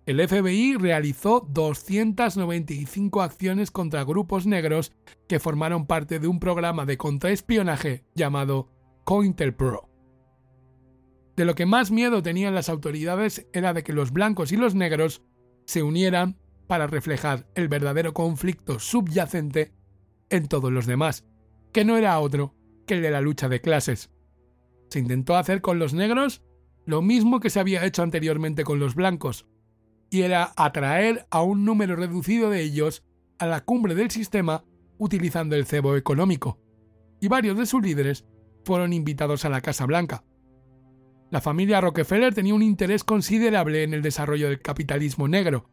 el FBI realizó 295 acciones contra grupos negros que formaron parte de un programa de contraespionaje llamado COINTELPRO. De lo que más miedo tenían las autoridades era de que los blancos y los negros se unieran para reflejar el verdadero conflicto subyacente en todos los demás, que no era otro que el de la lucha de clases. Se intentó hacer con los negros lo mismo que se había hecho anteriormente con los blancos, y era atraer a un número reducido de ellos a la cumbre del sistema utilizando el cebo económico, y varios de sus líderes fueron invitados a la Casa Blanca. La familia Rockefeller tenía un interés considerable en el desarrollo del capitalismo negro,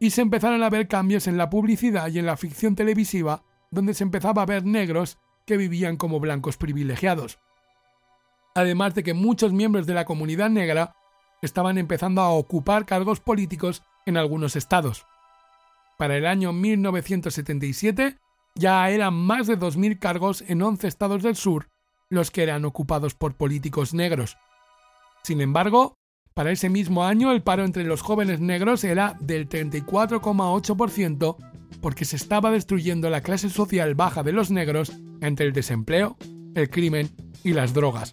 y se empezaron a ver cambios en la publicidad y en la ficción televisiva donde se empezaba a ver negros que vivían como blancos privilegiados. Además de que muchos miembros de la comunidad negra estaban empezando a ocupar cargos políticos en algunos estados. Para el año 1977 ya eran más de 2.000 cargos en 11 estados del sur los que eran ocupados por políticos negros, sin embargo, para ese mismo año el paro entre los jóvenes negros era del 34,8% porque se estaba destruyendo la clase social baja de los negros entre el desempleo, el crimen y las drogas.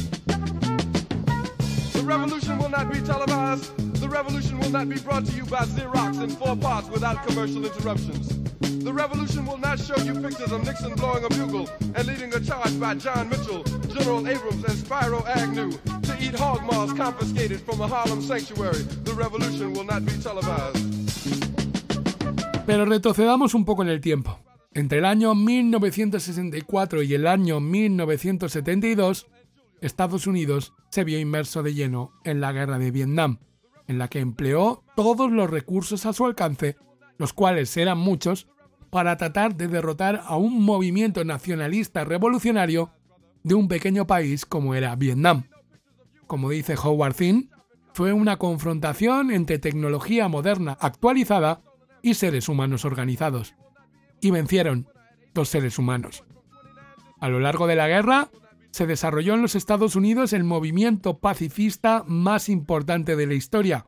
The revolution will not be televised. The revolution will not be brought to you by Xerox in four parts without commercial interruptions. The revolution will not show you pictures of Nixon blowing a bugle and leading a charge by John Mitchell, General Abrams, and Spyro Agnew to eat hog maws confiscated from a Harlem sanctuary. The revolution will not be televised. Pero retrocedamos un poco en el tiempo. Entre el año 1964 y el año 1972, Estados Unidos se vio inmerso de lleno en la guerra de Vietnam, en la que empleó todos los recursos a su alcance, los cuales eran muchos, para tratar de derrotar a un movimiento nacionalista revolucionario de un pequeño país como era Vietnam. Como dice Howard Zinn, fue una confrontación entre tecnología moderna actualizada y seres humanos organizados. Y vencieron dos seres humanos. A lo largo de la guerra, se desarrolló en los Estados Unidos el movimiento pacifista más importante de la historia,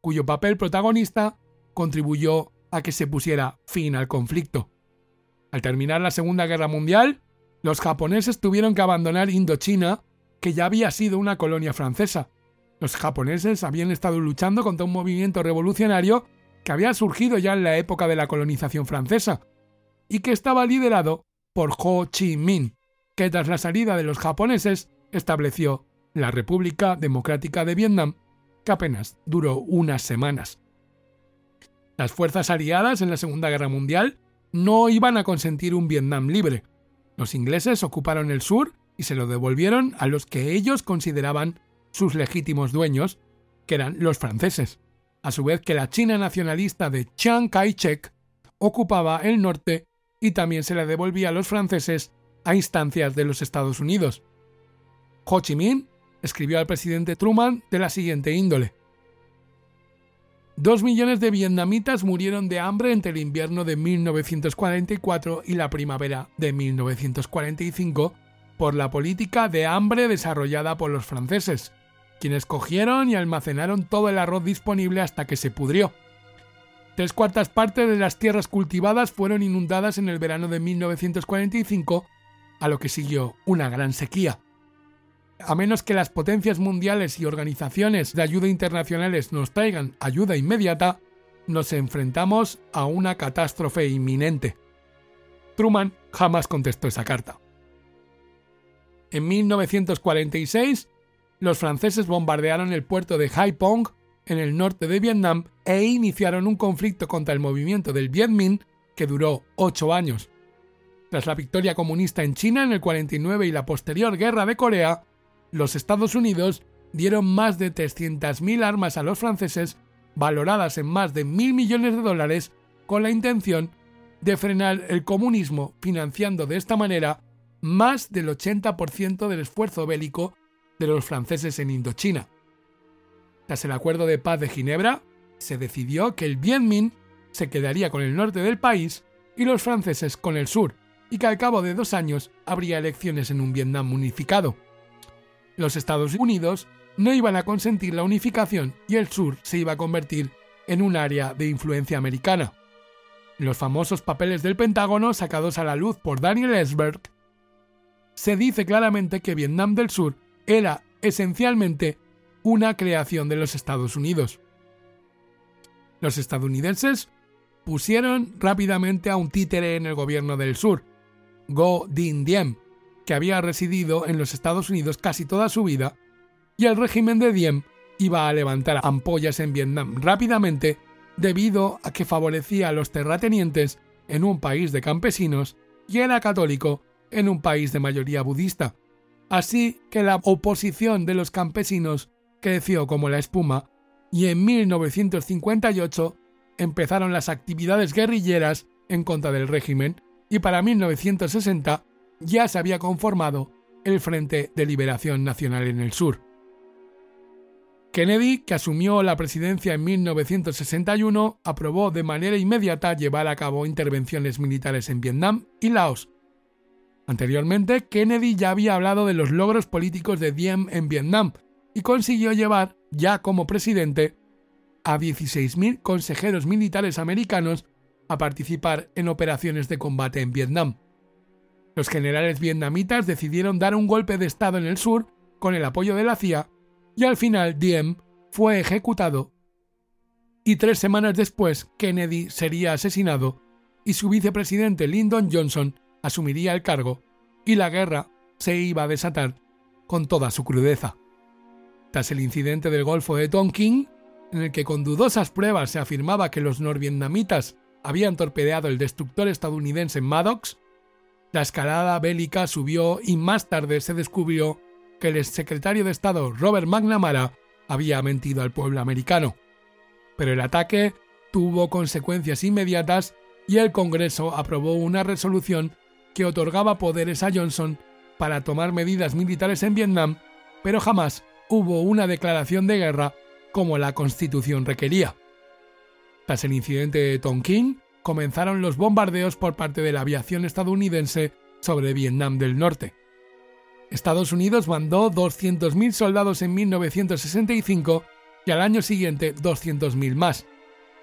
cuyo papel protagonista contribuyó a que se pusiera fin al conflicto. Al terminar la Segunda Guerra Mundial, los japoneses tuvieron que abandonar Indochina, que ya había sido una colonia francesa. Los japoneses habían estado luchando contra un movimiento revolucionario que había surgido ya en la época de la colonización francesa y que estaba liderado por Ho Chi Minh, que tras la salida de los japoneses estableció la República Democrática de Vietnam, que apenas duró unas semanas. Las fuerzas aliadas en la Segunda Guerra Mundial no iban a consentir un Vietnam libre. Los ingleses ocuparon el sur y se lo devolvieron a los que ellos consideraban sus legítimos dueños, que eran los franceses, a su vez que la China nacionalista de Chiang Kai-shek ocupaba el norte y también se le devolvía a los franceses a instancias de los Estados Unidos. Ho Chi Minh escribió al presidente Truman de la siguiente índole. Dos millones de vietnamitas murieron de hambre entre el invierno de 1944 y la primavera de 1945 por la política de hambre desarrollada por los franceses, quienes cogieron y almacenaron todo el arroz disponible hasta que se pudrió. Tres cuartas partes de las tierras cultivadas fueron inundadas en el verano de 1945, a lo que siguió una gran sequía. A menos que las potencias mundiales y organizaciones de ayuda internacionales nos traigan ayuda inmediata, nos enfrentamos a una catástrofe inminente. Truman jamás contestó esa carta. En 1946, los franceses bombardearon el puerto de Haiphong en el norte de Vietnam e iniciaron un conflicto contra el movimiento del Viet Minh que duró ocho años. Tras la victoria comunista en China en el 49 y la posterior guerra de Corea, los Estados Unidos dieron más de 300.000 armas a los franceses, valoradas en más de mil millones de dólares, con la intención de frenar el comunismo, financiando de esta manera más del 80% del esfuerzo bélico de los franceses en Indochina. Tras el acuerdo de paz de Ginebra, se decidió que el Viet Minh se quedaría con el norte del país y los franceses con el sur, y que al cabo de dos años habría elecciones en un Vietnam unificado. Los Estados Unidos no iban a consentir la unificación y el sur se iba a convertir en un área de influencia americana. Los famosos papeles del Pentágono sacados a la luz por Daniel Ellsberg, se dice claramente que Vietnam del Sur era esencialmente una creación de los Estados Unidos. Los estadounidenses pusieron rápidamente a un títere en el gobierno del sur, Go Din Diem, que había residido en los Estados Unidos casi toda su vida, y el régimen de Diem iba a levantar ampollas en Vietnam rápidamente debido a que favorecía a los terratenientes en un país de campesinos y era católico en un país de mayoría budista. Así que la oposición de los campesinos creció como la espuma y en 1958 empezaron las actividades guerrilleras en contra del régimen y para 1960 ya se había conformado el Frente de Liberación Nacional en el sur. Kennedy, que asumió la presidencia en 1961, aprobó de manera inmediata llevar a cabo intervenciones militares en Vietnam y Laos. Anteriormente, Kennedy ya había hablado de los logros políticos de Diem en Vietnam, y consiguió llevar, ya como presidente, a 16.000 consejeros militares americanos a participar en operaciones de combate en Vietnam. Los generales vietnamitas decidieron dar un golpe de Estado en el sur con el apoyo de la CIA y al final Diem fue ejecutado y tres semanas después Kennedy sería asesinado y su vicepresidente Lyndon Johnson asumiría el cargo y la guerra se iba a desatar con toda su crudeza. Tras el incidente del Golfo de Tonkin, en el que con dudosas pruebas se afirmaba que los norvietnamitas habían torpedeado el destructor estadounidense Maddox, la escalada bélica subió y más tarde se descubrió que el exsecretario de Estado Robert McNamara había mentido al pueblo americano. Pero el ataque tuvo consecuencias inmediatas y el Congreso aprobó una resolución que otorgaba poderes a Johnson para tomar medidas militares en Vietnam, pero jamás hubo una declaración de guerra como la Constitución requería. Tras el incidente de Tonkin, comenzaron los bombardeos por parte de la aviación estadounidense sobre Vietnam del Norte. Estados Unidos mandó 200.000 soldados en 1965 y al año siguiente 200.000 más.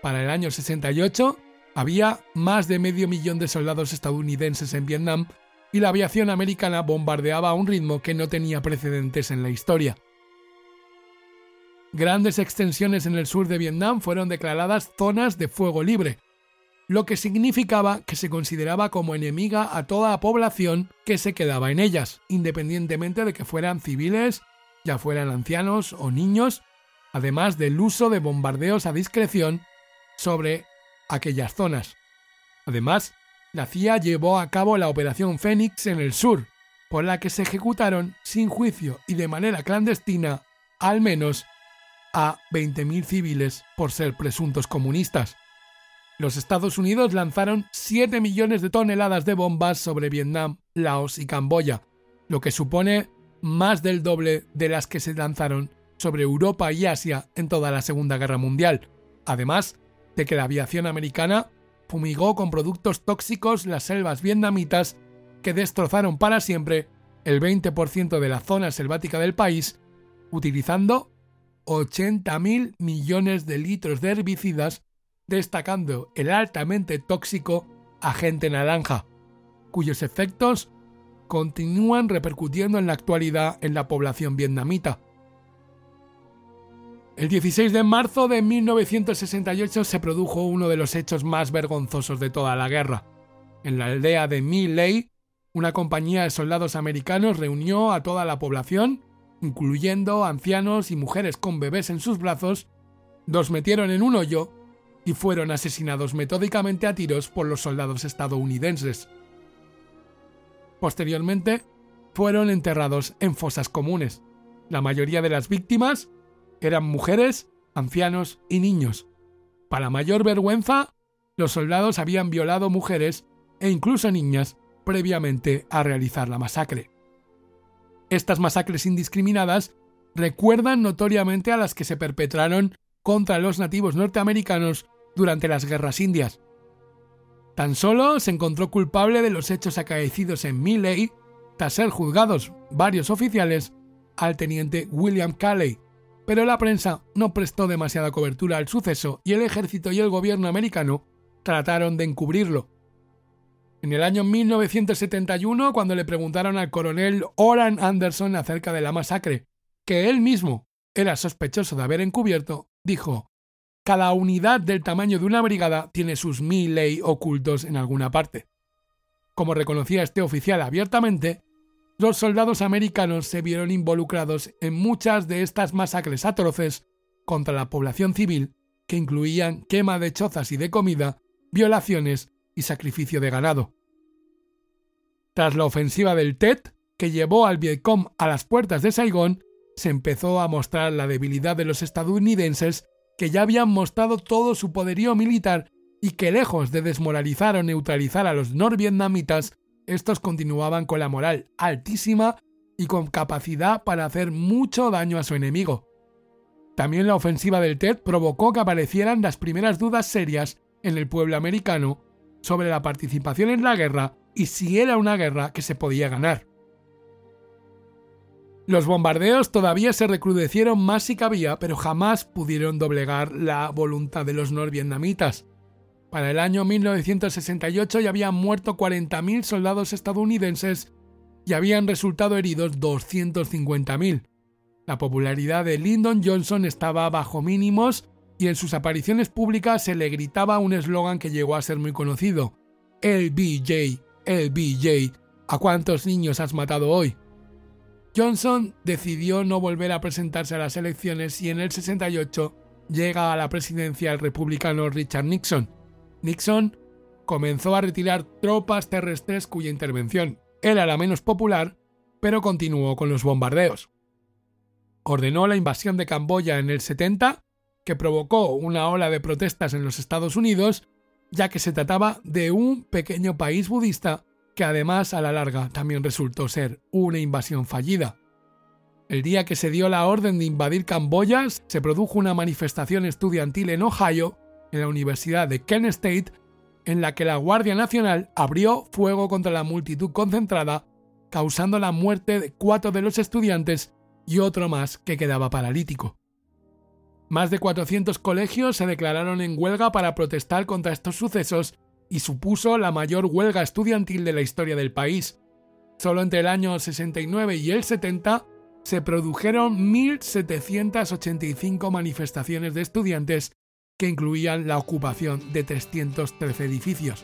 Para el año 68 había más de medio millón de soldados estadounidenses en Vietnam y la aviación americana bombardeaba a un ritmo que no tenía precedentes en la historia. Grandes extensiones en el sur de Vietnam fueron declaradas zonas de fuego libre, lo que significaba que se consideraba como enemiga a toda la población que se quedaba en ellas, independientemente de que fueran civiles, ya fueran ancianos o niños, además del uso de bombardeos a discreción sobre aquellas zonas. Además, la CIA llevó a cabo la Operación Fénix en el sur, por la que se ejecutaron sin juicio y de manera clandestina al menos a 20.000 civiles por ser presuntos comunistas. Los Estados Unidos lanzaron 7 millones de toneladas de bombas sobre Vietnam, Laos y Camboya, lo que supone más del doble de las que se lanzaron sobre Europa y Asia en toda la Segunda Guerra Mundial, además de que la aviación americana fumigó con productos tóxicos las selvas vietnamitas que destrozaron para siempre el 20% de la zona selvática del país, utilizando 80.000 millones de litros de herbicidas, destacando el altamente tóxico agente naranja, cuyos efectos continúan repercutiendo en la actualidad en la población vietnamita. El 16 de marzo de 1968 se produjo uno de los hechos más vergonzosos de toda la guerra. En la aldea de My Lai, una compañía de soldados americanos reunió a toda la población incluyendo ancianos y mujeres con bebés en sus brazos, los metieron en un hoyo y fueron asesinados metódicamente a tiros por los soldados estadounidenses. Posteriormente, fueron enterrados en fosas comunes. La mayoría de las víctimas eran mujeres, ancianos y niños. Para mayor vergüenza, los soldados habían violado mujeres e incluso niñas previamente a realizar la masacre. Estas masacres indiscriminadas recuerdan notoriamente a las que se perpetraron contra los nativos norteamericanos durante las guerras indias. Tan solo se encontró culpable de los hechos acaecidos en Milley tras ser juzgados varios oficiales al teniente William Calley, pero la prensa no prestó demasiada cobertura al suceso y el ejército y el gobierno americano trataron de encubrirlo, en el año 1971, cuando le preguntaron al coronel Oran Anderson acerca de la masacre, que él mismo era sospechoso de haber encubierto, dijo, Cada unidad del tamaño de una brigada tiene sus mil ley ocultos en alguna parte. Como reconocía este oficial abiertamente, los soldados americanos se vieron involucrados en muchas de estas masacres atroces contra la población civil, que incluían quema de chozas y de comida, violaciones y sacrificio de ganado. Tras la ofensiva del Tet, que llevó al Vietcong a las puertas de Saigón, se empezó a mostrar la debilidad de los estadounidenses que ya habían mostrado todo su poderío militar y que lejos de desmoralizar o neutralizar a los norvietnamitas, estos continuaban con la moral altísima y con capacidad para hacer mucho daño a su enemigo. También la ofensiva del Tet provocó que aparecieran las primeras dudas serias en el pueblo americano sobre la participación en la guerra y si era una guerra que se podía ganar. Los bombardeos todavía se recrudecieron más si cabía, pero jamás pudieron doblegar la voluntad de los norvietnamitas. Para el año 1968 ya habían muerto 40.000 soldados estadounidenses y habían resultado heridos 250.000. La popularidad de Lyndon Johnson estaba bajo mínimos y en sus apariciones públicas se le gritaba un eslogan que llegó a ser muy conocido: LBJ, LBJ, ¿a cuántos niños has matado hoy? Johnson decidió no volver a presentarse a las elecciones y en el 68 llega a la presidencia el republicano Richard Nixon. Nixon comenzó a retirar tropas terrestres cuya intervención era la menos popular, pero continuó con los bombardeos. Ordenó la invasión de Camboya en el 70, que provocó una ola de protestas en los Estados Unidos, ya que se trataba de un pequeño país budista que además a la larga también resultó ser una invasión fallida. El día que se dio la orden de invadir Camboya, se produjo una manifestación estudiantil en Ohio, en la Universidad de Kent State, en la que la Guardia Nacional abrió fuego contra la multitud concentrada, causando la muerte de cuatro de los estudiantes y otro más que quedaba paralítico. Más de 400 colegios se declararon en huelga para protestar contra estos sucesos y supuso la mayor huelga estudiantil de la historia del país. Solo entre el año 69 y el 70 se produjeron 1.785 manifestaciones de estudiantes que incluían la ocupación de 313 edificios.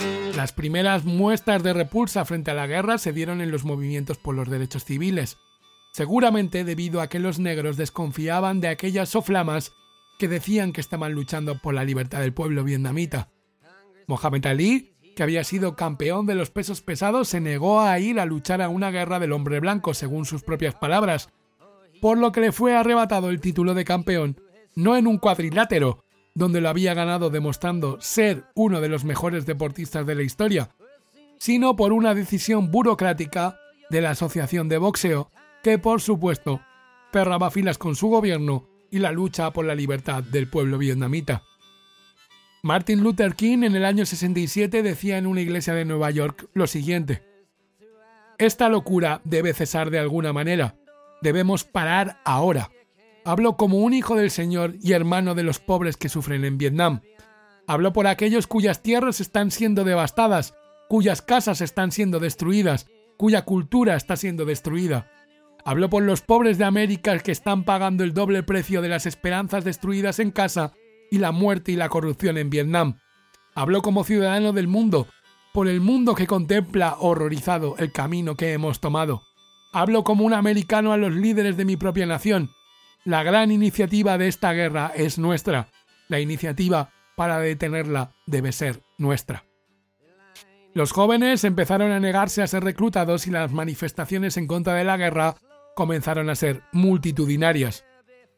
Las primeras muestras de repulsa frente a la guerra se dieron en los movimientos por los derechos civiles, seguramente debido a que los negros desconfiaban de aquellas soflamas que decían que estaban luchando por la libertad del pueblo vietnamita. Mohamed Ali, que había sido campeón de los pesos pesados, se negó a ir a luchar a una guerra del hombre blanco, según sus propias palabras, por lo que le fue arrebatado el título de campeón, no en un cuadrilátero, donde lo había ganado demostrando ser uno de los mejores deportistas de la historia, sino por una decisión burocrática de la Asociación de Boxeo, que por supuesto cerraba filas con su gobierno y la lucha por la libertad del pueblo vietnamita. Martin Luther King en el año 67 decía en una iglesia de Nueva York lo siguiente, Esta locura debe cesar de alguna manera, debemos parar ahora. Hablo como un hijo del Señor y hermano de los pobres que sufren en Vietnam. Hablo por aquellos cuyas tierras están siendo devastadas, cuyas casas están siendo destruidas, cuya cultura está siendo destruida. Hablo por los pobres de América que están pagando el doble precio de las esperanzas destruidas en casa y la muerte y la corrupción en Vietnam. Hablo como ciudadano del mundo, por el mundo que contempla horrorizado el camino que hemos tomado. Hablo como un americano a los líderes de mi propia nación. La gran iniciativa de esta guerra es nuestra. La iniciativa para detenerla debe ser nuestra. Los jóvenes empezaron a negarse a ser reclutados y las manifestaciones en contra de la guerra comenzaron a ser multitudinarias.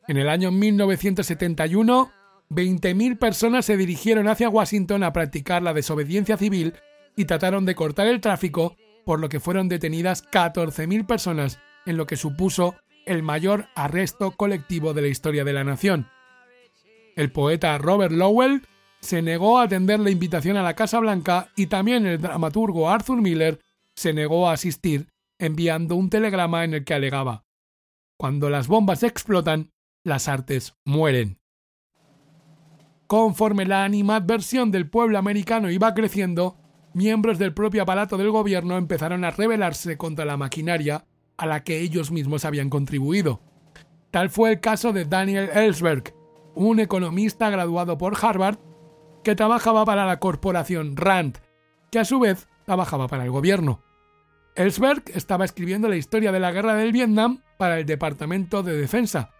En el año 1971, 20.000 personas se dirigieron hacia Washington a practicar la desobediencia civil y trataron de cortar el tráfico, por lo que fueron detenidas 14.000 personas, en lo que supuso el mayor arresto colectivo de la historia de la nación. El poeta Robert Lowell se negó a atender la invitación a la Casa Blanca y también el dramaturgo Arthur Miller se negó a asistir enviando un telegrama en el que alegaba Cuando las bombas explotan, las artes mueren. Conforme la animadversión del pueblo americano iba creciendo, miembros del propio aparato del gobierno empezaron a rebelarse contra la maquinaria a la que ellos mismos habían contribuido. Tal fue el caso de Daniel Ellsberg, un economista graduado por Harvard que trabajaba para la corporación Rand, que a su vez trabajaba para el gobierno. Ellsberg estaba escribiendo la historia de la guerra del Vietnam para el Departamento de Defensa,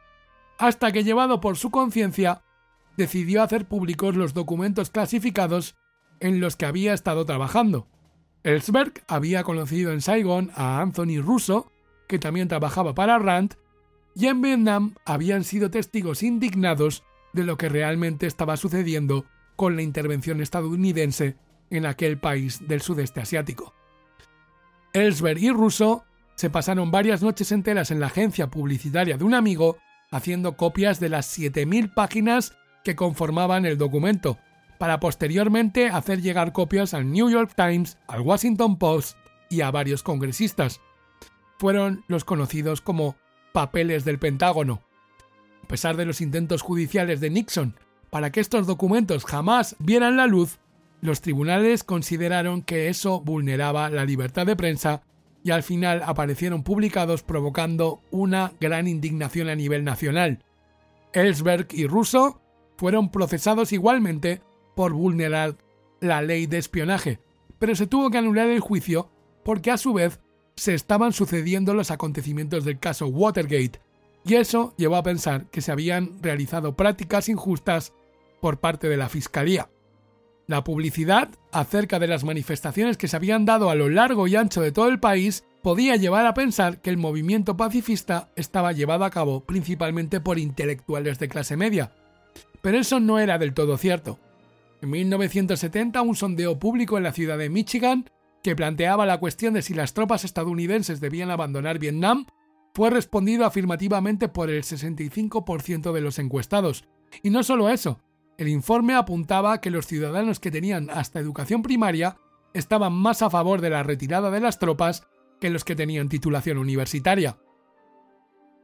hasta que llevado por su conciencia, decidió hacer públicos los documentos clasificados en los que había estado trabajando. Ellsberg había conocido en Saigon a Anthony Russo, que también trabajaba para Rand, y en Vietnam habían sido testigos indignados de lo que realmente estaba sucediendo con la intervención estadounidense en aquel país del sudeste asiático. Ellsberg y Russo se pasaron varias noches enteras en la agencia publicitaria de un amigo haciendo copias de las 7.000 páginas que conformaban el documento, para posteriormente hacer llegar copias al New York Times, al Washington Post y a varios congresistas. Fueron los conocidos como papeles del Pentágono. A pesar de los intentos judiciales de Nixon para que estos documentos jamás vieran la luz, los tribunales consideraron que eso vulneraba la libertad de prensa y al final aparecieron publicados provocando una gran indignación a nivel nacional. Ellsberg y Russo fueron procesados igualmente por vulnerar la ley de espionaje, pero se tuvo que anular el juicio porque a su vez se estaban sucediendo los acontecimientos del caso Watergate, y eso llevó a pensar que se habían realizado prácticas injustas por parte de la Fiscalía. La publicidad acerca de las manifestaciones que se habían dado a lo largo y ancho de todo el país podía llevar a pensar que el movimiento pacifista estaba llevado a cabo principalmente por intelectuales de clase media. Pero eso no era del todo cierto. En 1970, un sondeo público en la ciudad de Michigan que planteaba la cuestión de si las tropas estadounidenses debían abandonar Vietnam, fue respondido afirmativamente por el 65% de los encuestados. Y no solo eso, el informe apuntaba que los ciudadanos que tenían hasta educación primaria estaban más a favor de la retirada de las tropas que los que tenían titulación universitaria.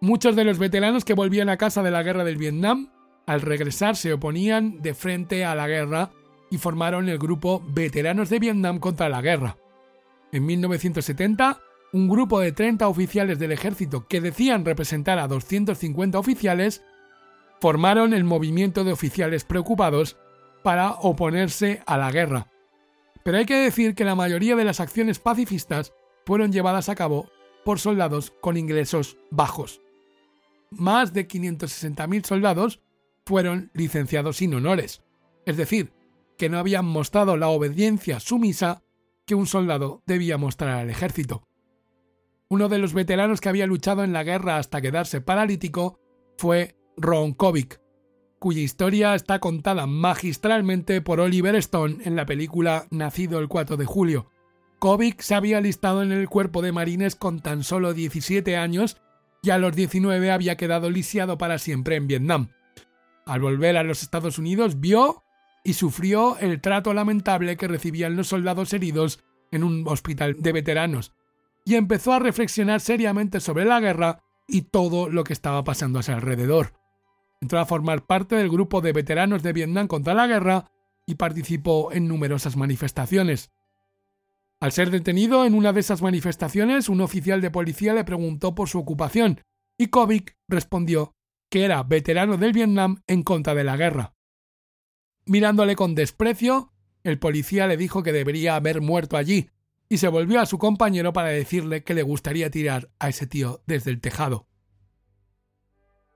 Muchos de los veteranos que volvían a casa de la guerra del Vietnam, al regresar se oponían de frente a la guerra y formaron el grupo Veteranos de Vietnam contra la Guerra. En 1970, un grupo de 30 oficiales del ejército que decían representar a 250 oficiales formaron el movimiento de oficiales preocupados para oponerse a la guerra. Pero hay que decir que la mayoría de las acciones pacifistas fueron llevadas a cabo por soldados con ingresos bajos. Más de 560.000 soldados fueron licenciados sin honores, es decir, que no habían mostrado la obediencia sumisa que un soldado debía mostrar al ejército. Uno de los veteranos que había luchado en la guerra hasta quedarse paralítico fue Ron Kovic, cuya historia está contada magistralmente por Oliver Stone en la película Nacido el 4 de julio. Kovic se había alistado en el cuerpo de marines con tan solo 17 años y a los 19 había quedado lisiado para siempre en Vietnam. Al volver a los Estados Unidos vio y sufrió el trato lamentable que recibían los soldados heridos en un hospital de veteranos, y empezó a reflexionar seriamente sobre la guerra y todo lo que estaba pasando a su alrededor. Entró a formar parte del grupo de veteranos de Vietnam contra la guerra y participó en numerosas manifestaciones. Al ser detenido en una de esas manifestaciones, un oficial de policía le preguntó por su ocupación, y Kovic respondió que era veterano del Vietnam en contra de la guerra. Mirándole con desprecio, el policía le dijo que debería haber muerto allí, y se volvió a su compañero para decirle que le gustaría tirar a ese tío desde el tejado.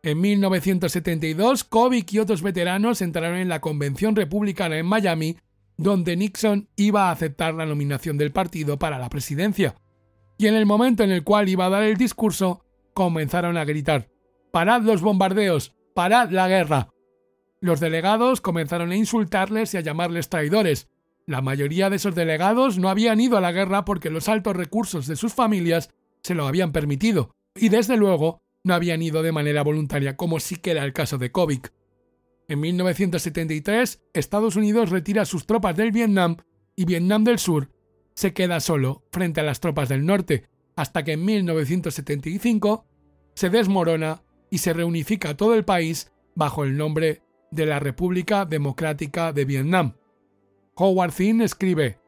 En 1972, Kovic y otros veteranos entraron en la Convención Republicana en Miami, donde Nixon iba a aceptar la nominación del partido para la presidencia. Y en el momento en el cual iba a dar el discurso, comenzaron a gritar Parad los bombardeos, parad la guerra. Los delegados comenzaron a insultarles y a llamarles traidores. La mayoría de esos delegados no habían ido a la guerra porque los altos recursos de sus familias se lo habían permitido, y desde luego no habían ido de manera voluntaria como sí que era el caso de Kovic. En 1973, Estados Unidos retira sus tropas del Vietnam y Vietnam del Sur se queda solo frente a las tropas del norte, hasta que en 1975 se desmorona y se reunifica todo el país bajo el nombre de la República Democrática de Vietnam. Howard Zinn escribe,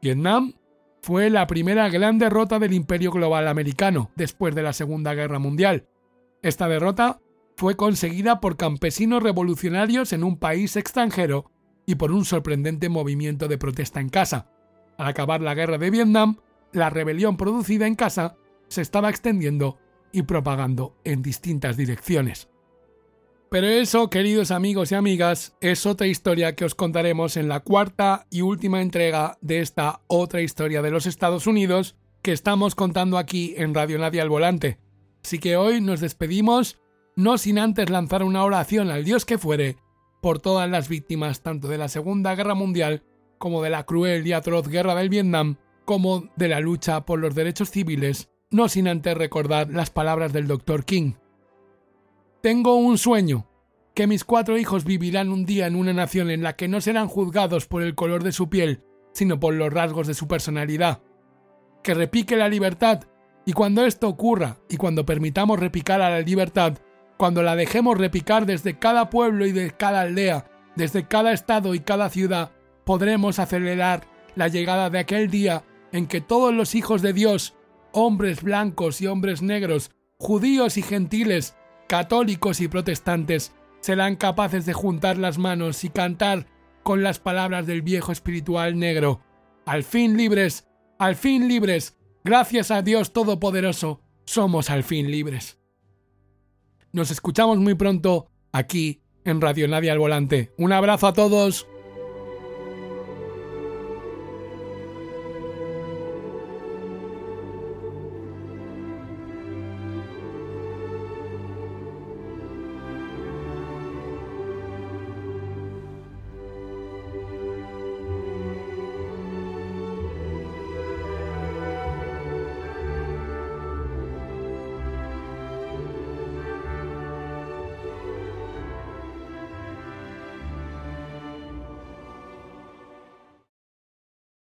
Vietnam fue la primera gran derrota del imperio global americano después de la Segunda Guerra Mundial. Esta derrota fue conseguida por campesinos revolucionarios en un país extranjero y por un sorprendente movimiento de protesta en casa. Al acabar la guerra de Vietnam, la rebelión producida en casa se estaba extendiendo y propagando en distintas direcciones. Pero eso, queridos amigos y amigas, es otra historia que os contaremos en la cuarta y última entrega de esta otra historia de los Estados Unidos que estamos contando aquí en Radio Nadie al Volante. Así que hoy nos despedimos, no sin antes lanzar una oración al Dios que fuere por todas las víctimas tanto de la Segunda Guerra Mundial como de la cruel y atroz Guerra del Vietnam, como de la lucha por los derechos civiles, no sin antes recordar las palabras del Dr. King. Tengo un sueño, que mis cuatro hijos vivirán un día en una nación en la que no serán juzgados por el color de su piel, sino por los rasgos de su personalidad. Que repique la libertad, y cuando esto ocurra, y cuando permitamos repicar a la libertad, cuando la dejemos repicar desde cada pueblo y de cada aldea, desde cada estado y cada ciudad, podremos acelerar la llegada de aquel día en que todos los hijos de Dios, hombres blancos y hombres negros, judíos y gentiles, católicos y protestantes serán capaces de juntar las manos y cantar con las palabras del viejo espiritual negro. Al fin libres, al fin libres, gracias a Dios Todopoderoso, somos al fin libres. Nos escuchamos muy pronto aquí en Radio Nadie al Volante. Un abrazo a todos.